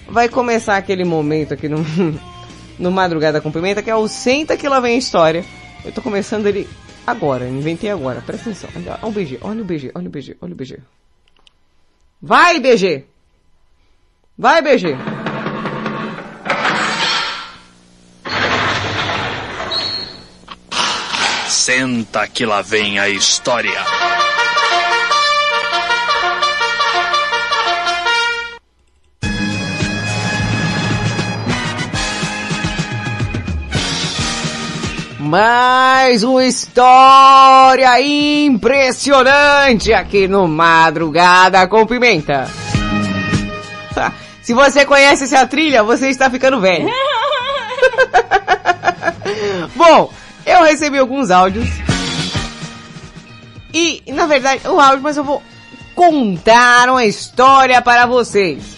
Vai começar aquele momento aqui no, no Madrugada com Pimenta, que é o Senta que lá vem a história. Eu tô começando ele agora, inventei agora. Presta atenção. Olha, olha o BG, olha o BG, olha o BG, olha o BG. Vai, BG! Vai, BG! Senta que lá vem a história. Mais uma história impressionante aqui no Madrugada com Pimenta. Se você conhece essa trilha, você está ficando velho. Bom, eu recebi alguns áudios. E, na verdade, o áudio, mas eu vou contar uma história para vocês.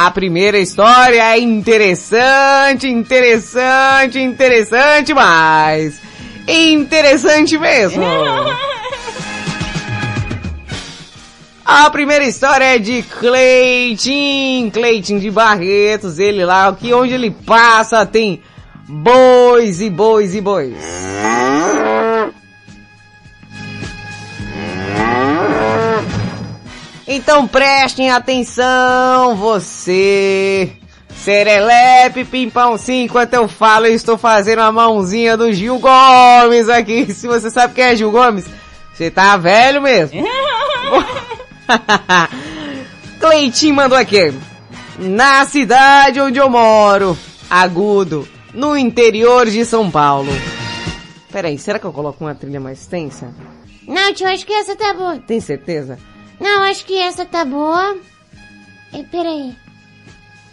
A primeira história é interessante, interessante, interessante, mas interessante mesmo. A primeira história é de Cleitinho, Cleitinho de Barretos, ele lá, que onde ele passa tem bois e bois e bois. Então prestem atenção, você. Serelepe, pimpão sim, enquanto eu falo, eu estou fazendo a mãozinha do Gil Gomes aqui. Se você sabe quem é Gil Gomes, você tá velho mesmo. Cleitinho mandou aqui. Na cidade onde eu moro, agudo, no interior de São Paulo. Peraí, será que eu coloco uma trilha mais tensa? Não, tio, acho que essa tá boa. Tem certeza? Não, acho que essa tá boa. E, peraí.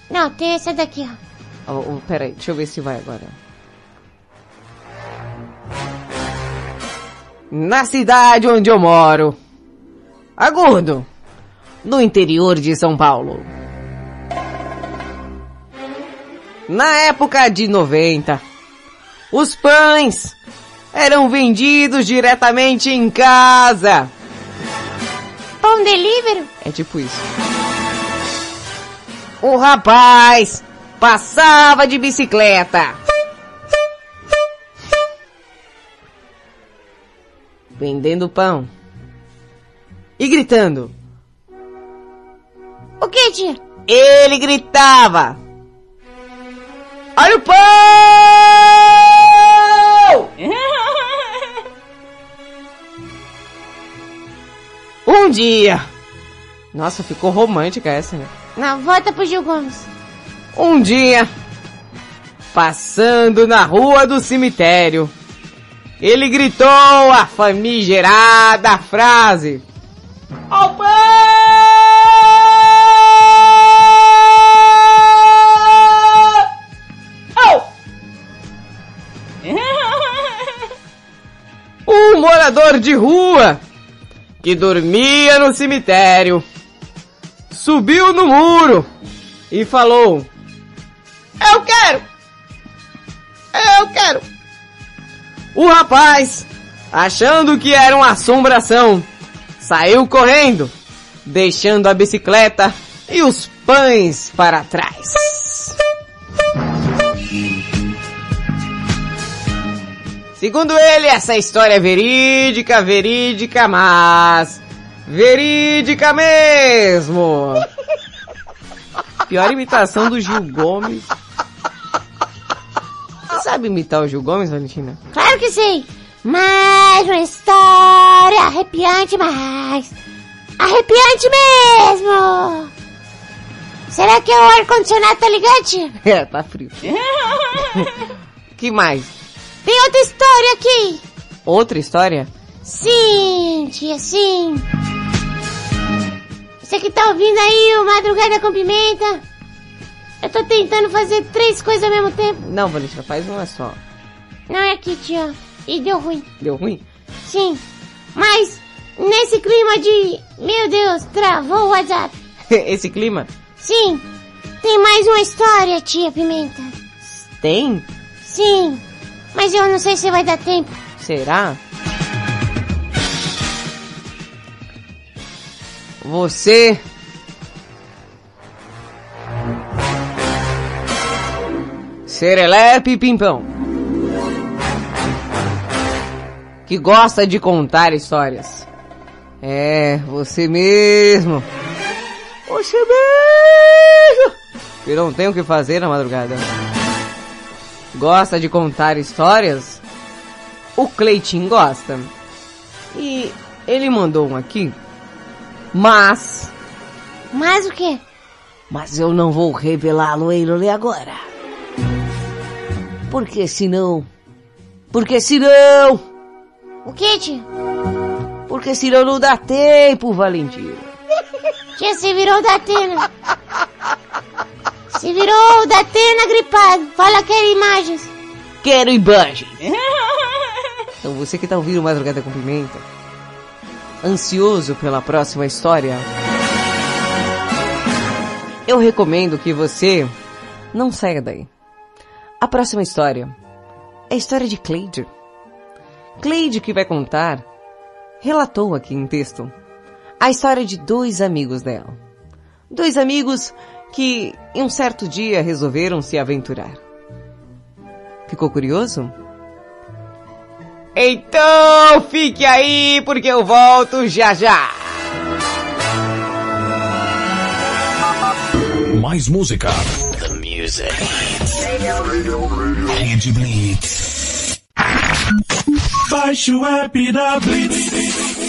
Não, tem essa daqui, ó. Oh, oh, peraí, deixa eu ver se vai agora. Na cidade onde eu moro. Agudo. No interior de São Paulo. Na época de 90, os pães eram vendidos diretamente em casa. Pão delivery? É tipo isso. O rapaz passava de bicicleta. Vendendo pão. E gritando. O que, tia? Ele gritava. Olha o pão! Um dia. Nossa, ficou romântica essa, né? Não, volta pro Gil Gomes. Um dia, passando na rua do cemitério, ele gritou a famigerada frase: Alban! Oh! um morador de rua que dormia no cemitério subiu no muro e falou: Eu quero! Eu quero! O rapaz, achando que era uma assombração, saiu correndo, deixando a bicicleta e os pães para trás. Segundo ele, essa história é verídica, verídica, mas verídica mesmo. Pior imitação do Gil Gomes. Você sabe imitar o Gil Gomes, Valentina? Claro que sei. Mais uma história arrepiante, mas arrepiante mesmo. Será que é o ar-condicionado tá ligado? É, tá frio. que mais? Tem outra história aqui. Outra história? Sim, tia, sim. Você que tá ouvindo aí o Madrugada com Pimenta? Eu tô tentando fazer três coisas ao mesmo tempo. Não, Valentina, faz uma só. Não é aqui, tia. E deu ruim. Deu ruim? Sim. Mas, nesse clima de... Meu Deus, travou o WhatsApp. Esse clima? Sim. Tem mais uma história, tia Pimenta. Tem? Sim. Mas eu não sei se vai dar tempo. Será? Você Serelepe Pimpão que gosta de contar histórias. É, você mesmo. Você mesmo. Que não tem o que fazer na madrugada. Gosta de contar histórias? O Cleitinho gosta. E ele mandou um aqui. Mas. Mas o quê? Mas eu não vou revelá-lo ele agora. Porque senão. Porque senão. O que, tia? Porque senão não dá tempo, Valentina. Tia, você virou da Atena. Se virou da Atena gripado. Fala que era imagens. Quero imagens. então você que tá ouvindo Madrugada com Pimenta, ansioso pela próxima história, eu recomendo que você não saia daí. A próxima história é a história de Cleide. Cleide que vai contar, relatou aqui em texto, a história de dois amigos dela. Dois amigos que em um certo dia resolveram se aventurar. Ficou curioso? Então fique aí porque eu volto já já. Mais música. The music. Rede Blitz. Baixe o app da Blitz.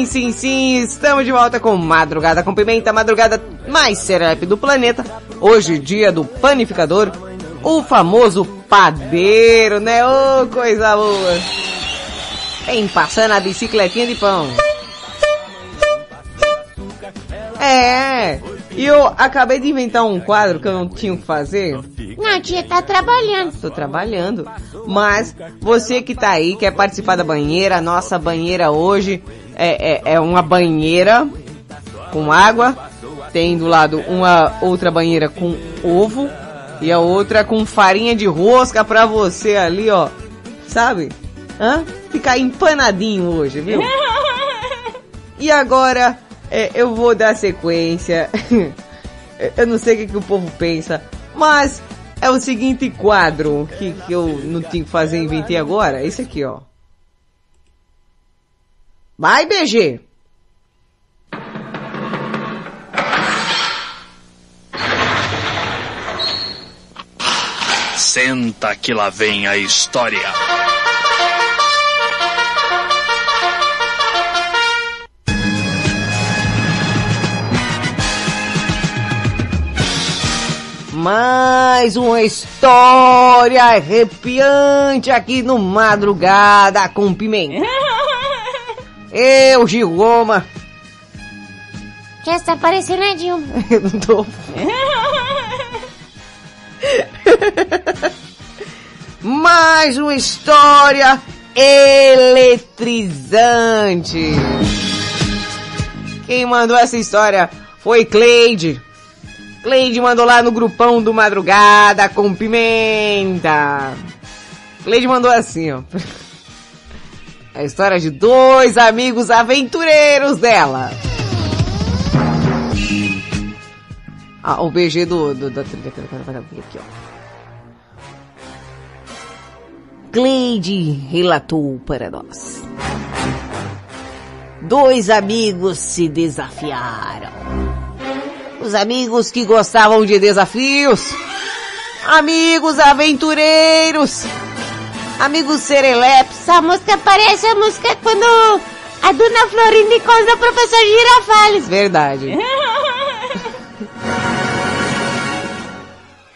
Sim, sim, sim, estamos de volta com Madrugada com Pimenta, madrugada mais serelepe do planeta. Hoje, dia do panificador, o famoso padeiro, né? Ô, coisa boa. Vem passando a bicicletinha de pão. É, e eu acabei de inventar um quadro que eu não tinha o que fazer. Não, tia, tá trabalhando. Tô trabalhando. Mas você que tá aí, quer participar da banheira, nossa banheira hoje é, é, é uma banheira com água. Tem do lado uma outra banheira com ovo. E a outra com farinha de rosca pra você ali, ó. Sabe? Hã? Ficar empanadinho hoje, viu? E agora, é, eu vou dar sequência. eu não sei o que, que o povo pensa, mas é o seguinte quadro que, que eu não tinha que fazer, inventei agora. Esse aqui, ó. Vai, BG! Senta que lá vem a história. Mais uma história arrepiante aqui no Madrugada com Pimenta. Eu, Giloma. Já está parecendo a Dilma. Eu não tô. Mais uma história eletrizante. Quem mandou essa história foi Cleide. Cleide mandou lá no grupão do Madrugada com Pimenta. Cleide mandou assim, ó. A história de dois amigos aventureiros dela. Ah, o BG do, do da trilha aqui, ó. Cleide relatou para nós. Dois amigos se desafiaram. Os amigos que gostavam de desafios. Amigos aventureiros. Amigos serelepes. Essa música parece a música quando a Dona Florinda encontra o professor Girafales. Verdade.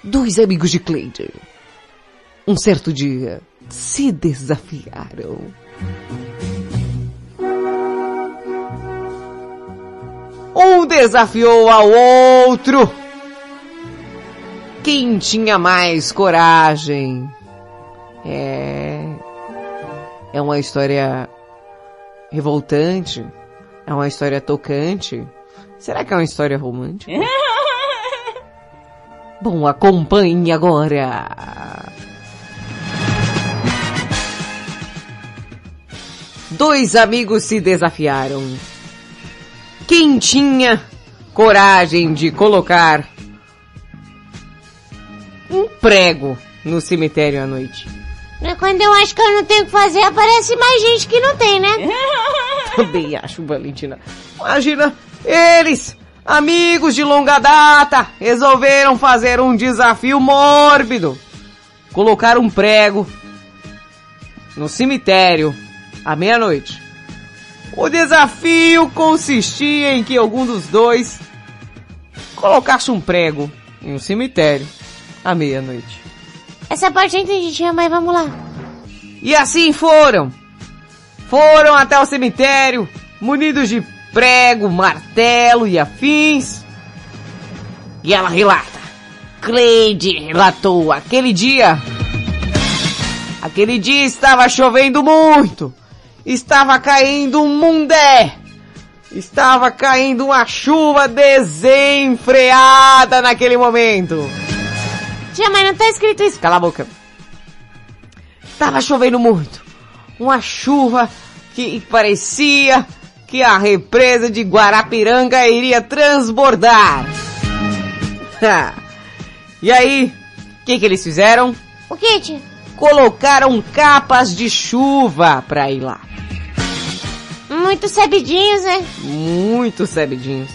Dois amigos de Cleide. Um certo dia se desafiaram. Um desafiou ao outro. Quem tinha mais coragem? É. É uma história revoltante. É uma história tocante. Será que é uma história romântica? Bom, acompanhe agora. Dois amigos se desafiaram. Quem tinha coragem de colocar um prego no cemitério à noite? Mas Quando eu acho que eu não tenho o que fazer, aparece mais gente que não tem, né? Também acho, Valentina. Imagina, eles, amigos de longa data, resolveram fazer um desafio mórbido. Colocar um prego no cemitério à meia-noite. O desafio consistia em que algum dos dois colocasse um prego em um cemitério à meia-noite. Essa parte eu entendi, tia, mas vamos lá. E assim foram. Foram até o cemitério, munidos de prego, martelo e afins. E ela relata. Cleide relatou aquele dia. Aquele dia estava chovendo muito. Estava caindo um mundé. Estava caindo uma chuva desenfreada naquele momento. Tia, mas não tá escrito isso. Cala a boca. Tava chovendo muito. Uma chuva que parecia que a represa de Guarapiranga iria transbordar. e aí, o que, que eles fizeram? O que, tia? Colocaram capas de chuva pra ir lá. Muito sabidinhos, né? Muito cebidinhos.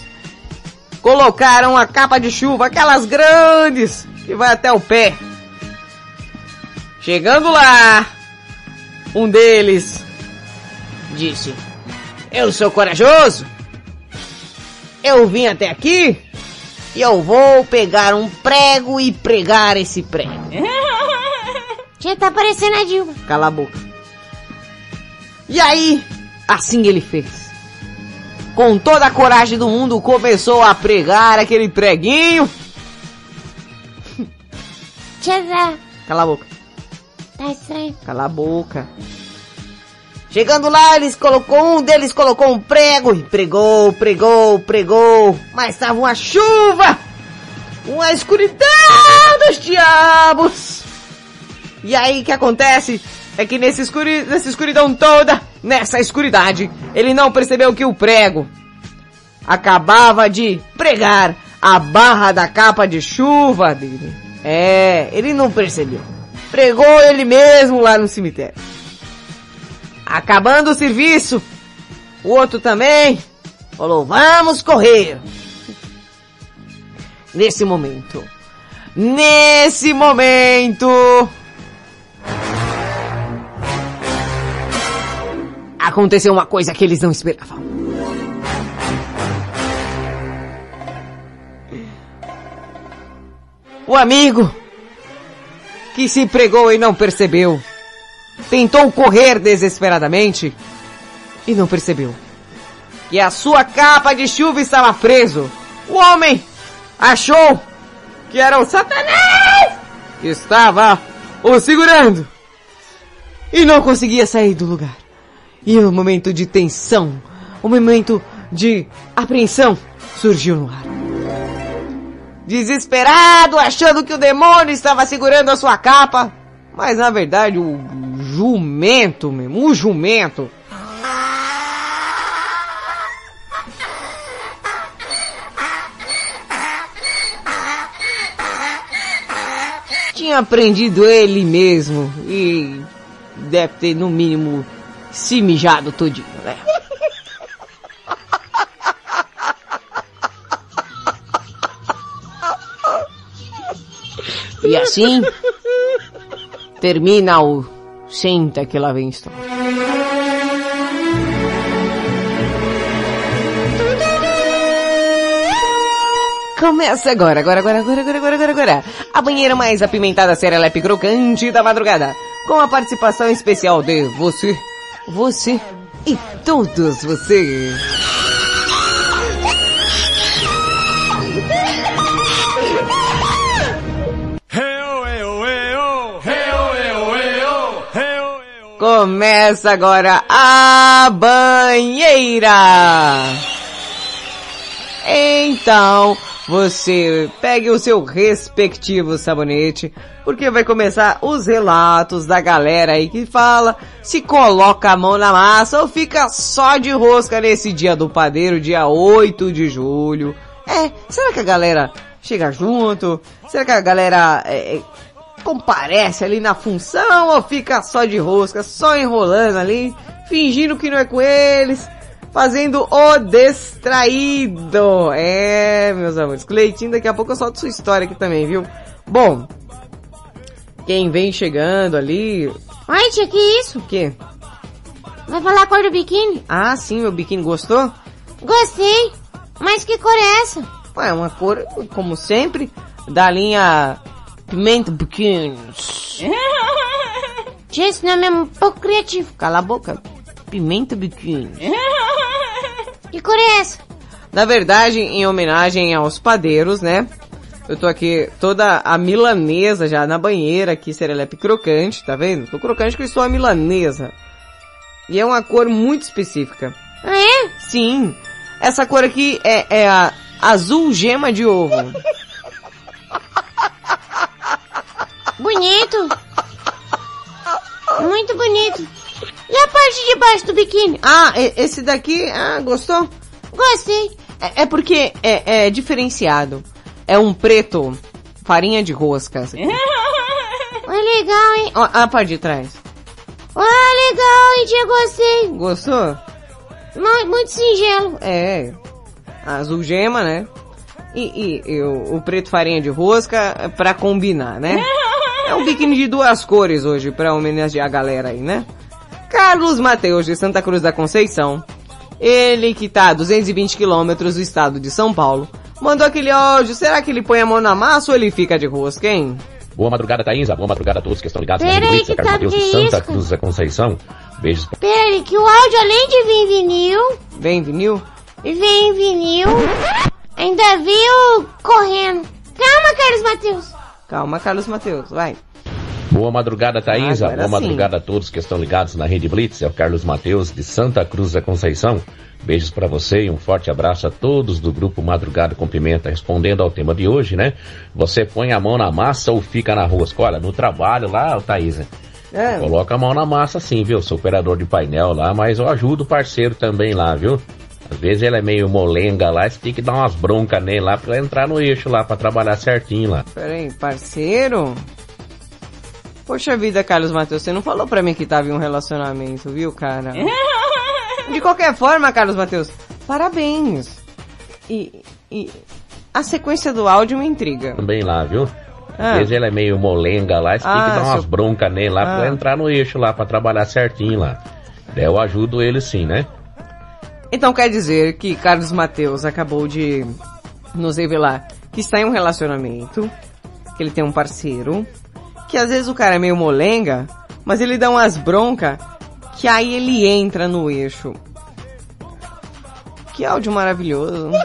Colocaram a capa de chuva, aquelas grandes, que vai até o pé. Chegando lá, um deles disse: Eu sou corajoso. Eu vim até aqui e eu vou pegar um prego e pregar esse prego. Já tá parecendo a Dilma. Cala a boca. E aí, assim ele fez. Com toda a coragem do mundo, começou a pregar aquele preguinho. Cala a boca. Tá estranho. Cala a boca. Chegando lá, eles colocou um deles colocou um prego e pregou, pregou, pregou, mas estava uma chuva, uma escuridão dos diabos. E aí o que acontece é que nesse escuri, nessa escuridão toda, nessa escuridade, ele não percebeu que o prego acabava de pregar a barra da capa de chuva dele. É, ele não percebeu. Pregou ele mesmo lá no cemitério. Acabando o serviço, o outro também falou: vamos correr. Nesse momento, nesse momento, aconteceu uma coisa que eles não esperavam. O amigo que se pregou e não percebeu tentou correr desesperadamente e não percebeu que a sua capa de chuva estava preso. O homem achou que era o Satanás que estava o segurando e não conseguia sair do lugar. E um momento de tensão, um momento de apreensão surgiu no ar. Desesperado, achando que o demônio estava segurando a sua capa, mas na verdade o jumento mesmo, o jumento. Tinha aprendido ele mesmo e deve ter no mínimo se mijado todinho, né? E assim termina o Senta que lá vem história. Começa agora, agora, agora, agora, agora, agora, agora, agora. A banheira mais apimentada serelepe crocante da madrugada. Com a participação especial de você, você e todos vocês. Começa agora a banheira. Então, você pegue o seu respectivo sabonete, porque vai começar os relatos da galera aí que fala se coloca a mão na massa ou fica só de rosca nesse dia do padeiro, dia 8 de julho. É, será que a galera chega junto? Será que a galera é, comparece ali na função ou fica só de rosca, só enrolando ali, fingindo que não é com eles, fazendo o distraído. É, meus amores, Cleitinho, daqui a pouco eu solto sua história aqui também, viu? Bom, quem vem chegando ali... Ai, tia, que isso? O quê? Vai falar a cor do biquíni? Ah, sim, meu biquíni gostou? Gostei. Mas que cor é essa? Ué, uma cor, como sempre, da linha Pimenta. Tia, esse nome é um pouco criativo. Cala a boca. Pimenta Biquínis. Que cor é essa? Na verdade, em homenagem aos padeiros, né? Eu tô aqui toda a milanesa já na banheira aqui, serelepe crocante, tá vendo? Tô crocante que eu sou a milanesa. E é uma cor muito específica. Ah, é? Sim. Essa cor aqui é, é a azul gema de ovo. Bonito. Muito bonito. E a parte de baixo do biquíni? Ah, esse daqui, ah, gostou? Gostei. É, é porque é, é diferenciado. É um preto, farinha de rosca. esse aqui. Olha, legal, hein? Ó, a parte de trás. Olha, legal, hein, tia, gostei. Gostou? Mu- Muito singelo. É. Azul gema, né? E, e, e o, o preto farinha de rosca pra combinar, né? É um biquíni de duas cores hoje pra homenagear a galera aí, né? Carlos Mateus de Santa Cruz da Conceição. Ele que tá a 220 quilômetros do estado de São Paulo. Mandou aquele áudio. Será que ele põe a mão na massa ou ele fica de rosca, hein? Boa madrugada, Thaísa. Boa madrugada a todos que estão ligados Pera aí, que Carlos tá- Mateus de que Santa isso? Cruz da Conceição. Beijos. Peraí, que o áudio, além de vir em vinil, Vem vinil? e vem em vinil, ainda veio correndo. Calma, Carlos Matheus. Calma, Carlos Mateus, vai. Boa madrugada. Agora Boa sim. madrugada a todos que estão ligados na Rede Blitz. É o Carlos Mateus de Santa Cruz da Conceição. Beijos pra você e um forte abraço a todos do grupo Madrugada com Pimenta. Respondendo ao tema de hoje, né? Você põe a mão na massa ou fica na rosca? Olha, no trabalho lá, ô, Thaísa, É. coloca a mão na massa sim, viu? Sou operador de painel lá, mas eu ajudo o parceiro também lá, viu? Às vezes ele é meio molenga lá, você tem que dar umas broncas nele lá pra entrar no eixo lá, pra trabalhar certinho lá. Pera aí, parceiro? Poxa vida, Carlos Mateus, você não falou pra mim que tava em um relacionamento, viu, cara? De qualquer forma, Carlos Mateus, parabéns. E, e a sequência do áudio me intriga. Também lá, viu? Às Ah. vezes ele é meio molenga lá, você tem Ah, que dar umas seu- broncas nele lá pra Ah. ele entrar no eixo lá, pra trabalhar certinho lá. Daí eu ajudo ele sim, né? Então quer dizer que Carlos Mateus acabou de nos revelar que está em um relacionamento, que ele tem um parceiro, que às vezes o cara é meio molenga, mas ele dá umas broncas que aí ele entra no eixo. Que áudio maravilhoso.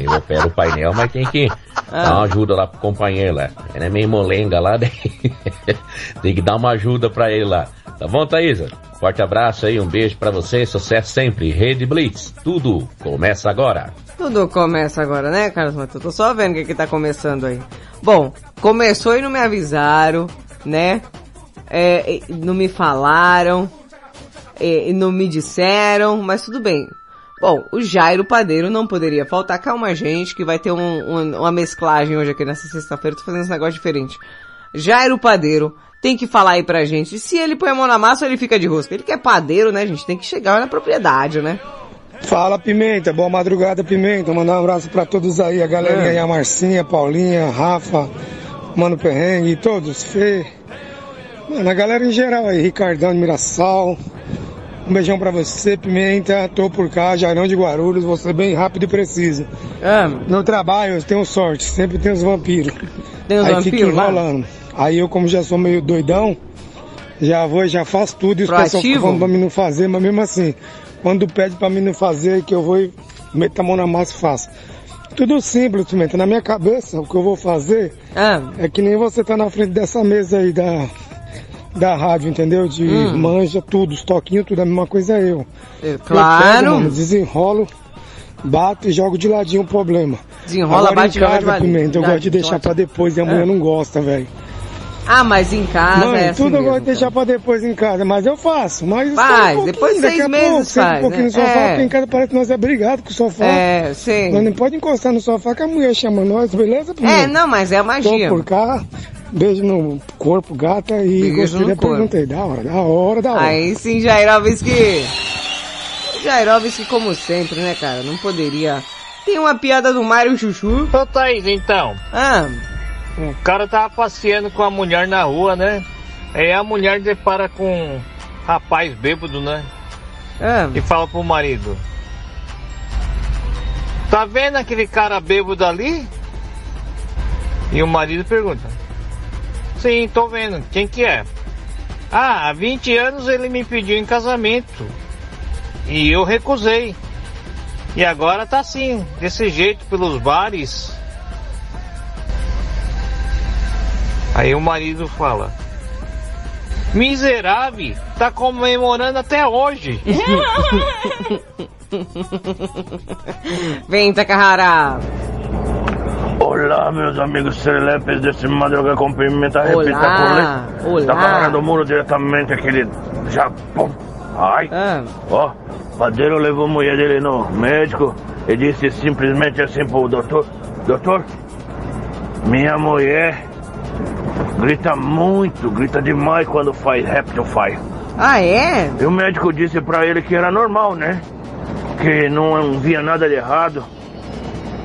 Eu opero o painel, mas tem que Ah. dar uma ajuda lá pro companheiro lá. Ele é meio molenga lá, daí tem que dar uma ajuda pra ele lá. Tá bom, Thaísa? Forte abraço aí, um beijo pra você, sucesso sempre. Rede Blitz, tudo começa agora. Tudo começa agora, né, Carlos Mateus? Tô só vendo o que, que tá começando aí. Bom, começou e não me avisaram, né? É, não me falaram, é, não me disseram, mas tudo bem. Bom, o Jairo Padeiro não poderia faltar. Calma, gente, que vai ter um- um- uma mesclagem hoje aqui nessa sexta-feira. Tô fazendo esse negócio diferente. Jairo Padeiro tem que falar aí pra gente se ele põe a mão na massa ou ele fica de rosca. Ele que é padeiro, né, gente? Tem que chegar na propriedade, né? Fala Pimenta, boa madrugada Pimenta, mandar um abraço pra todos aí, a galerinha É. aí, a Marcinha, Paulinha, Rafa, Mano Perrengue, todos, Fê, mano, a galera em geral aí, Ricardão de Mirassol, um beijão pra você Pimenta, tô por cá, Jairão de Guarulhos, você bem rápido e preciso. No trabalho eu tenho sorte, sempre tem os vampiros. Tem os aí fica vampiros lá? Aí eu como já sou meio doidão, já vou e já faço tudo e os pessoal falando pra mim não fazer, mas mesmo assim, quando pede pra mim não fazer, que eu vou e meto a mão na massa e faço. Tudo simples, Pimenta. Na minha cabeça, o que eu vou fazer Ah. é que nem você tá na frente dessa mesa aí da, da rádio, entendeu? De Hum. manja, tudo, os toquinhos, tudo, a mesma coisa é eu. Eu claro. pego, mano, desenrolo, bato e jogo de ladinho o problema. Desenrola, Agora, bate joga de ladinho. Pimenta, eu gosto de deixar pra depois e a mulher Ah. não gosta, velho. Ah, mas em casa Mano, é assim tudo eu mesmo, gosto de deixar pra depois em casa, mas eu faço. Mas Faz, um depois de seis meses pouco, faz, um pouquinho né? no sofá, É. porque em casa parece que nós é brigado com o sofá. É, sim. Nós não pode encostar no sofá que a mulher chama nós, beleza? É, não, mas é a magia. Tô por cá, beijo no corpo, gata, e Beijo gostei no da aí. Da hora, da hora, da hora. Aí sim, Jairovski. Jairovski, como sempre, né, cara? Não poderia. Tem uma piada do Mário Chuchu. Ô Thaís, então. Ah. O cara tava passeando com a mulher na rua, né? Aí a mulher depara com um rapaz bêbado, né? Ah. E fala pro marido. Tá vendo aquele cara bêbado ali? E o marido pergunta. Sim, tô vendo. Quem que é? Ah, há 20 anos ele me pediu em casamento. E eu recusei. E agora tá assim, desse jeito pelos bares. Aí o marido fala: Miserável, tá comemorando até hoje. Vem, Takahara. Olá, meus amigos serelepes desse Madruga com Pimenta Repita olá. Tá falando do muro diretamente aquele Japão. Ai, Ah. ó, padeiro levou a mulher dele no médico e disse simplesmente assim pro doutor, doutor, minha mulher grita muito, grita demais quando faz rap faz. Ah, é? E o médico disse pra ele que era normal, né? Que não via nada de errado.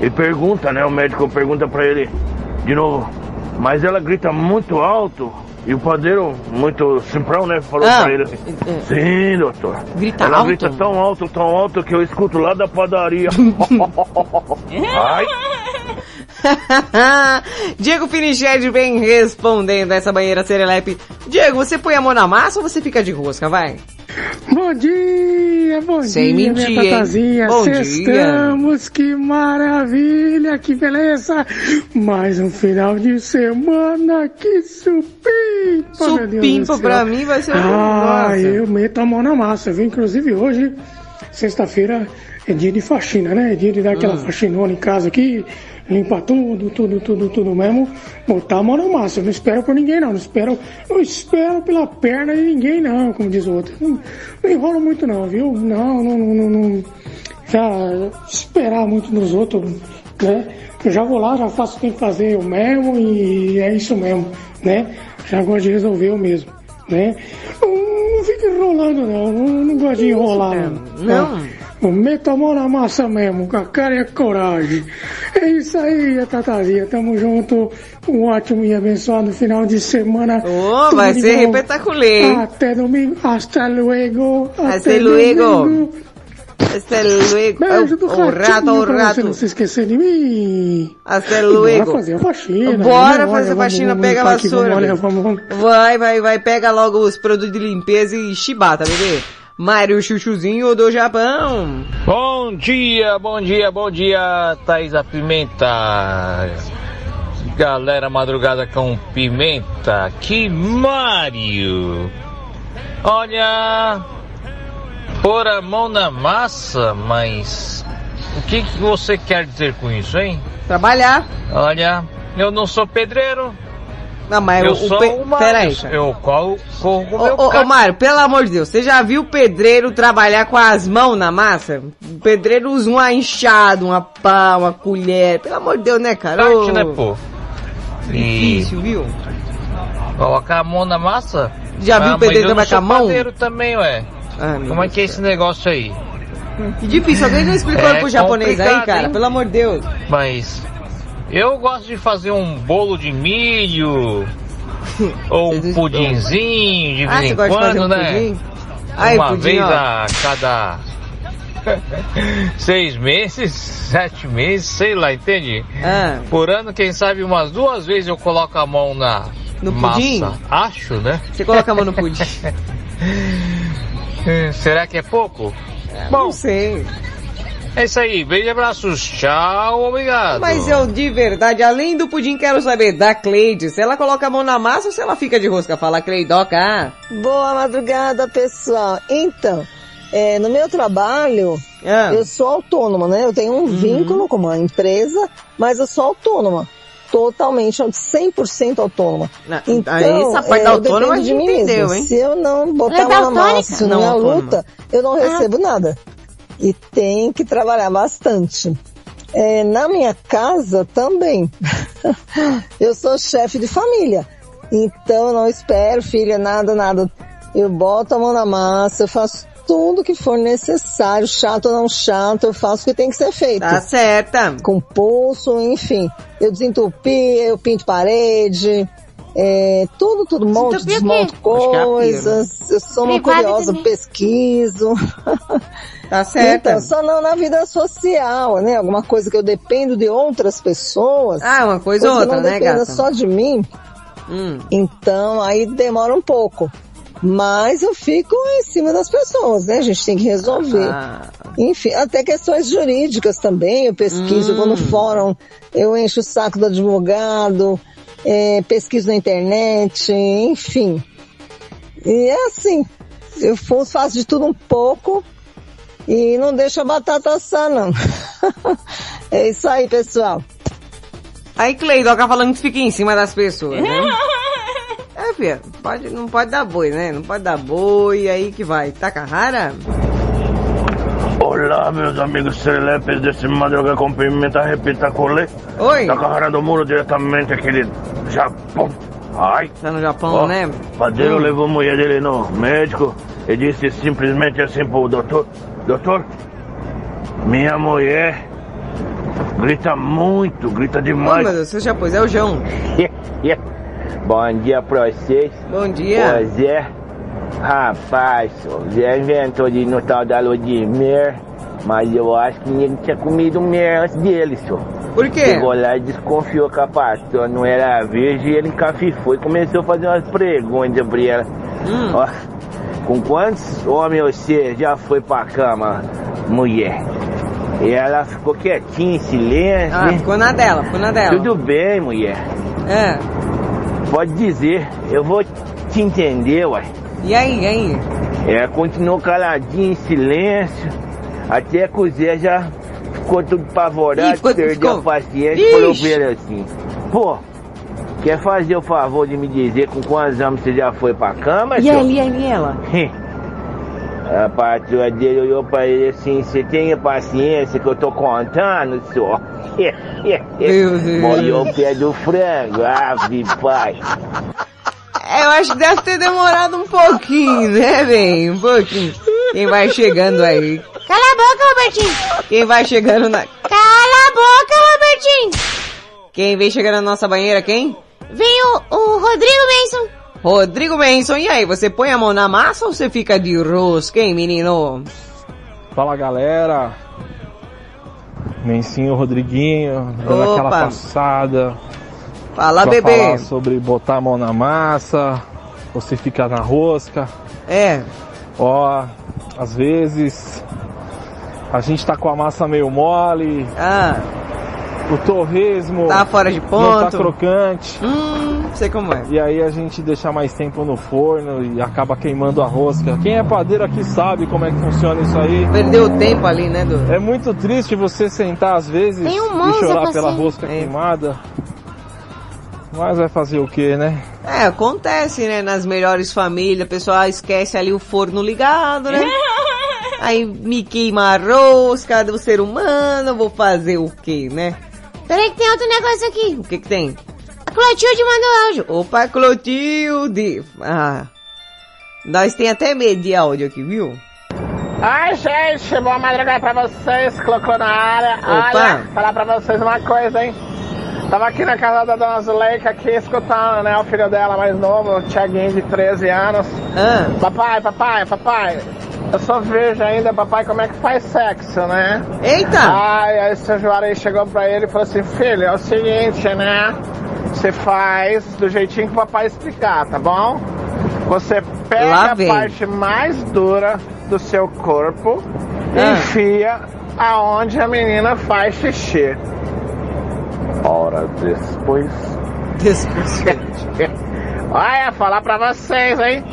E pergunta, né? O médico pergunta pra ele de novo. Mas ela grita muito alto. E o padeiro, muito simprão, né? Falou Ah, pra ele. Sim, doutor. Grita ela alto? grita tão alto, tão alto que eu escuto lá da padaria. Ai. Diego Finiched vem respondendo essa banheira serelepe. Diego, você põe a mão na massa ou você fica de rosca, vai? Bom dia, bom Sem dia, mentir, minha tatazinha. Bom dia. Sextamos, que maravilha, que beleza. Mais um final de semana, que supimpa, Supimpa pra mim vai ser Ah, eu meto a mão na massa, viu? Inclusive hoje, sexta-feira, é dia de faxina, né? É dia de dar aquela Hum. faxinona em casa aqui, limpar tudo, tudo, tudo, tudo mesmo. Botar a mão na massa. Eu não espero por ninguém, não. Não espero, não espero pela perna de ninguém, não, como diz o outro. Não, não enrolo muito, não, viu? Não, não, não, não, não. Já esperar muito dos outros, né? Eu já vou lá, já faço o que tem que fazer eu mesmo e é isso mesmo, né? Já gosto de resolver eu mesmo, né? Não, não fica enrolando, não. Não, não gosto de enrolar, não. Não. Eu meto a mão na massa mesmo, com a cara e a coragem. É isso aí, Tatazinha. Tamo junto. Um ótimo e abençoado final de semana. Tudo vai ser bom. repetaculê, hein? Até domingo. Hasta luego. Hasta luego. Hasta luego. Beijo do O rato, o pra rato. Você não se esquecer de mim. Hasta luego. Bora fazer a faxina. Bora né? fazer Olha, faxina, pega a vassoura. Vai, vai, vai, pega logo os produtos de limpeza e chibata, bebê. Mário Chuchuzinho do Japão. Bom dia, bom dia, bom dia, Thaisa Pimenta. Galera madrugada com pimenta, que Mário. Olha, pôr a mão na massa, mas o que, que você quer dizer com isso, hein? Trabalhar. Olha, eu não sou pedreiro. Não, mas eu o, sou pe... o Mário. Peraí, cara. Eu corro, corro com o meu Ô, ô, ô. Mário, pelo amor de Deus, você já viu o pedreiro trabalhar com as mãos na massa? O pedreiro usa uma enxada, uma pá, uma colher. Pelo amor de Deus, né, cara? Ô, Arte, né, pô? Difícil, viu? Colocar a mão na massa? Já viu o mas pedreiro trabalhar com a mão? padeiro também, ué. Ah, Como é Deus que é esse negócio aí? Que difícil, alguém não explicou É pro japonês aí, cara? hein? Pelo amor de Deus. Mas eu gosto de fazer um bolo de milho ou um pudinzinho de Ah, vez em quando, um né? pudim? Ai, Uma pudim, vez ó. a cada seis meses, sete meses, sei lá, entende? Ah. Por ano, quem sabe umas duas vezes eu coloco a mão na No massa. pudim? Acho, né? Você coloca a mão no pudim. Será que é pouco? Não sei. É isso aí, beijo e abraços, tchau, obrigado. Mas eu, de verdade, além do pudim, quero saber da Cleide, se ela coloca a mão na massa ou se ela fica de rosca. Fala, Cleidoca. Boa madrugada, pessoal. Então, é, no meu trabalho, Ah. eu sou autônoma, né? Eu tenho um vínculo com uma empresa, mas eu sou autônoma. Totalmente, 100% autônoma. Então, aí essa parte da é, eu autônoma de mim entendeu, hein? Se eu não botar é a mão na massa Não, na autônoma. luta, eu não recebo nada. E tem que trabalhar bastante. É, na minha casa também. eu sou chefe de família. Então não espero, filha, nada, nada. Eu boto a mão na massa, eu faço tudo que for necessário, chato ou não chato, eu faço o que tem que ser feito. Tá certa. Com pulso, enfim. Eu desentupi, eu pinto parede, é, tudo, tudo, monto, desmonto é coisas. Eu sou uma Privada curiosa, pesquiso. Tá certa. Então, só não na vida social, né? Alguma coisa que eu dependo de outras pessoas. Ah, uma coisa ou outra, não né, gata? só de mim. Hum. Então, aí demora um pouco. Mas eu fico em cima das pessoas, né? A gente tem que resolver. Ah. Enfim, até questões jurídicas também, eu pesquiso, eu vou no Hum. fórum, eu encho o saco do advogado, é, pesquiso na internet, enfim. E é assim, eu fa- faço de tudo um pouco e não deixo a batata assar, não. é isso aí, pessoal. Aí Cleidoca falando que fica em cima das pessoas, né? É, filha, pode, não pode dar boi, né? Não pode dar boi, aí que vai. Taca rara? Olá, meus amigos serelepes desse Madruga com Pimenta Repitaculê. Oi. Da Carrara do Muro, diretamente aqui de Japão. Ai. Tá no Japão, Ó, né? O padeiro Hum. levou a mulher dele no médico e disse simplesmente assim pro doutor: Doutor, minha mulher grita muito, grita demais. meu Deus, você já pôs, é o João. Bom dia pra vocês. Bom dia. Pois é. Rapaz, o Zé inventou de ir no tal da Ludmir, mas eu acho que ninguém tinha comido mer antes dele, senhor. Por quê? Chegou lá e desconfiou que a pastora não era virgem e ele encafifou e começou a fazer umas perguntas pra ela. Hum. Ó, com quantos homens você já foi pra cama, mulher? E ela ficou quietinha, em silêncio. Ah, né? ficou na dela, ficou na dela. Tudo bem, mulher. É. Pode dizer, eu vou te entender, uai. E aí, e aí? Ela continuou caladinha, em silêncio, até que o Zé já ficou tudo apavorado, Ih, ficou- perdeu ficou- a paciência e falou pra ele assim, pô, quer fazer o favor de me dizer com quantos anos você já foi pra cama, E senhor? ali, ali, ela? A patroa dele olhou pra ele assim, você tem paciência que eu tô contando, senhor? Meu Deus. Molhou o pé do frango, ave pai. É, Eu acho que deve ter demorado um pouquinho, né, bem? Um pouquinho. Quem vai chegando aí? Cala a boca, Robertinho. Quem vai chegando na... Cala a boca, Robertinho. Quem vem chegando na nossa banheira, quem? Vem o, o Rodrigo Benson. Rodrigo Benson, e aí, você põe a mão na massa ou você fica de rosca, hein, menino? Fala galera, Mencinho Rodriguinho, dando Opa. aquela passada. Fala, pra bebê. Falar sobre botar a mão na massa, você fica na rosca. É. Ó, às vezes a gente tá com a massa meio mole. Ah. O torresmo Tá fora de não ponto. tá crocante. Hum, sei como é. E aí a gente deixa mais tempo no forno e acaba queimando a rosca. Quem é padeiro aqui sabe como é que funciona isso aí. Perdeu o tempo ali, né, Du? É muito triste você sentar às vezes um e chorar pela ser. rosca É. queimada. Mas vai fazer o que, né? É, acontece, né? Nas melhores famílias, o pessoal esquece ali o forno ligado, né? Aí me queima a rosca do ser humano, vou fazer o quê, né? Peraí que tem outro negócio aqui. O que que tem? A Clotilde mandou áudio. Opa, Clotilde! Ah, nós tem até medo de áudio aqui, viu? Ai, gente, boa madrugada pra vocês, colocou na área. Opa. Olha, falar pra vocês uma coisa, hein? Tava aqui na casa da dona Zuleika, aqui, escutando, né, o filho dela mais novo, o Thiaguinho de 13 anos. Ah. Papai, papai, papai, eu só vejo ainda, papai, como é que faz sexo, né? Eita! Ai, aí o seu Juarez chegou pra ele e falou assim, filho, é o seguinte, né? Você faz do jeitinho que o papai explicar, tá bom? Você pega a parte mais dura do seu corpo e Ah. enfia aonde a menina faz xixi. Hora depois. Olha, falar pra vocês, hein?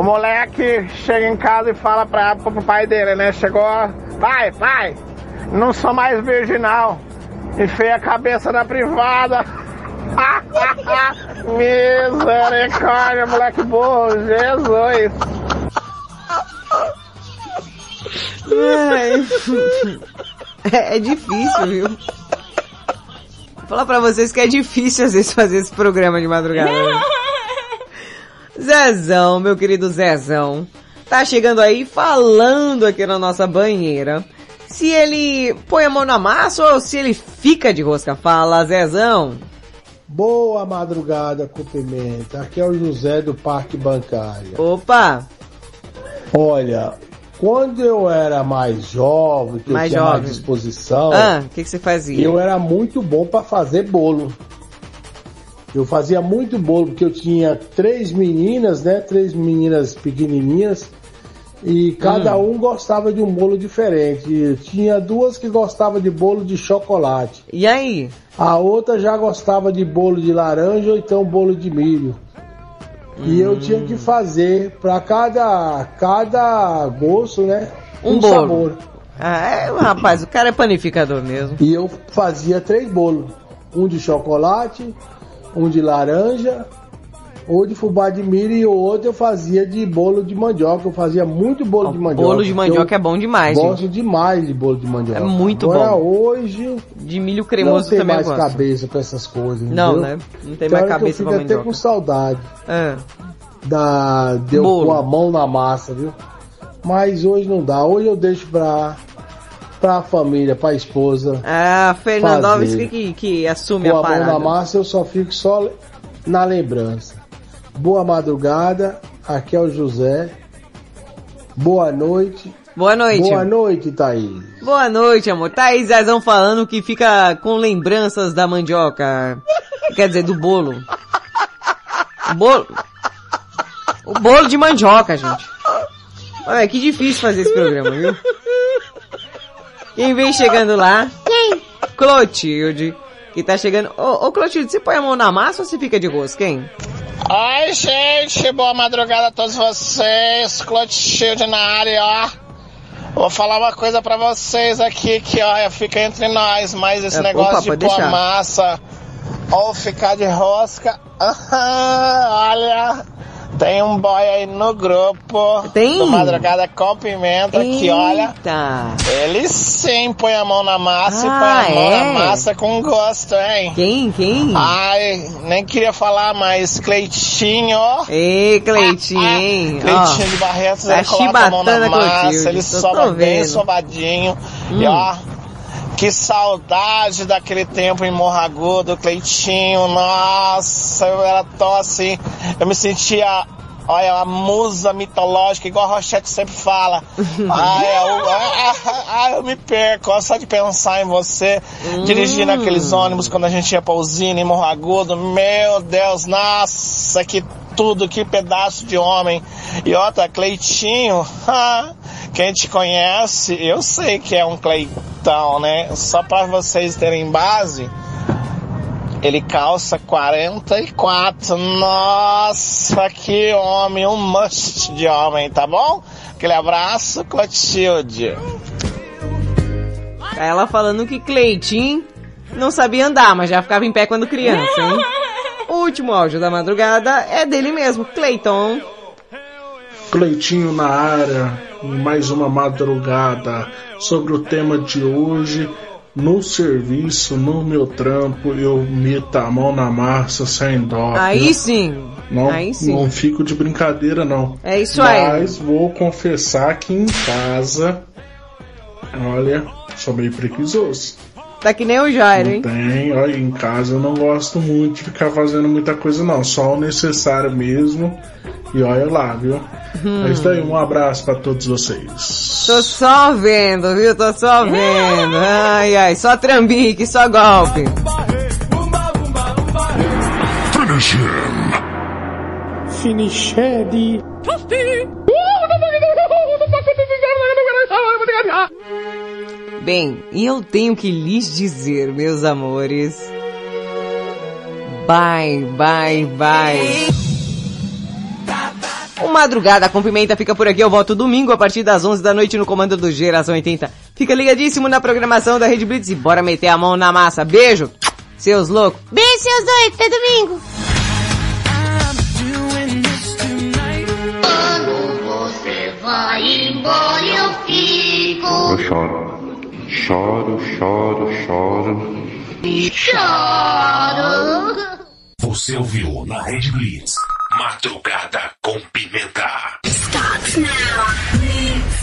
O moleque chega em casa e fala pra, pro pai dele, né? Chegou, pai, pai, não sou mais virginal. Enfiei a cabeça na privada. Misericórdia, moleque burro, Jesus. É, é difícil, viu? Vou falar pra vocês que é difícil às vezes fazer esse programa de madrugada. né? Zezão, meu querido Zezão, tá chegando aí falando aqui na nossa banheira. Se ele põe a mão na massa ou se ele fica de rosca. Fala, Zezão. Boa madrugada com pimenta. Aqui é o José do Parque Bancária. Opa! Olha, quando eu era mais jovem, que Mais eu tinha jovem. mais disposição, Ah, o que, que você fazia? eu era muito bom para fazer bolo. Eu fazia muito bolo porque eu tinha três meninas, né? Três meninas pequenininhas e cada Hum. um gostava de um bolo diferente. Eu tinha duas que gostavam de bolo de chocolate. E aí? A outra já gostava de bolo de laranja ou então bolo de milho. E eu tinha que fazer para cada cada gosto, né? Um bolo. sabor. Ah, é, rapaz, o cara é panificador mesmo. E eu fazia três bolos. Um de chocolate, um de laranja Ou de fubá de milho e outro eu fazia de bolo de mandioca. Eu fazia muito bolo de mandioca. Bolo de mandioca Eu é bom demais, gente. Gosto demais de bolo de mandioca. É muito Agora, bom. hoje. De milho cremoso não tem também eu mais gosto. cabeça pra essas coisas. Não, entendeu? né? Não tem mais cabeça eu pra fico até mandioca. com saudade. É. Da, de eu Bolo. pôr a mão na massa, viu? Mas hoje não dá. Hoje eu deixo pra, pra família, pra esposa. Ah, Fernandovski fazer. que, que assume Com a a mão parada. na massa eu só fico só na lembrança. Boa madrugada, aqui é o José. Boa noite. Boa noite. Boa noite, Thaís. Boa noite, amor. Thaís Zezão falando que fica com lembranças da mandioca. Quer dizer, do bolo. O bolo. O bolo de mandioca, gente. Olha, que difícil fazer esse programa, viu? Quem vem chegando lá? Quem? Clotilde. Que tá chegando. Ô, ô Clotilde, você põe a mão na massa ou você fica de rosca, hein? Oi, gente, boa madrugada a todos vocês. Clotilde na área, ó. Vou falar uma coisa pra vocês aqui que, ó, fica entre nós, mas esse É, negócio opa, de pôr deixar. massa ou ficar de rosca, aham, olha, tem um boy aí no grupo Tem? do Madrugada com Pimenta que, olha, Eita. ele sim põe a mão na massa Ah, e põe a mão é? na massa com gosto, hein? Quem? Quem? Ai, nem queria falar, mas Cleitinho. Ei, Cleitinho, hein? Cleitinho Ó, de Barretos, tá ele coloca a mão na massa, Clotilde, ele soba bem vendo. sovadinho. E Hum. ó, que saudade daquele tempo em Morro Agudo, Cleitinho. Nossa, eu era tão assim, eu me sentia... Olha, a musa mitológica, igual a Rochette sempre fala. Ai, eu, ai, ai, eu me perco, só de pensar em você, dirigindo aqueles ônibus quando a gente ia pra usina em Morro Agudo. Meu Deus, nossa, que tudo, que pedaço de homem. E outra, Cleitinho, ah, quem te conhece, eu sei que é um Cleitão, né? Só pra vocês terem base, ele calça 44. Nossa, que homem, um must de homem, tá bom? Aquele abraço, Clotilde. Ela falando que Cleitinho não sabia andar, mas já ficava em pé quando criança, hein? O último áudio da madrugada é dele mesmo, Cleiton. Cleitinho na área, mais uma madrugada sobre o tema de hoje. No serviço, no meu trampo, eu meto a mão na massa sem dó. Aí sim. Não, Aí sim. não fico de brincadeira, não. É isso aí. Mas vou confessar que em casa, olha, sou meio preguiçoso. Tá que nem o Jairo, Não hein? tem, olha, em casa eu não gosto muito de ficar fazendo muita coisa, não. Só o necessário mesmo. E olha lá, viu? Hum. É isso aí, um abraço pra todos vocês. Tô só vendo, viu? Tô só vendo. Ai, ai, só trambique, só golpe. Finish him. Finiched. Bem, e eu tenho que lhes dizer, meus amores. Bye, bye, bye. O Madrugada com Pimenta fica por aqui. Eu volto domingo a partir das 11 da noite no comando do Geração 80. Fica ligadíssimo na programação da Rede Blitz e bora meter a mão na massa. Beijo, seus loucos. Beijo, seus dois, até domingo. Quando você vai embora, eu fico. Eu choro. Choro, choro, choro. Choro! Você ouviu na Rede Blitz. Madrugada com Pimenta. Starts now. Blitz.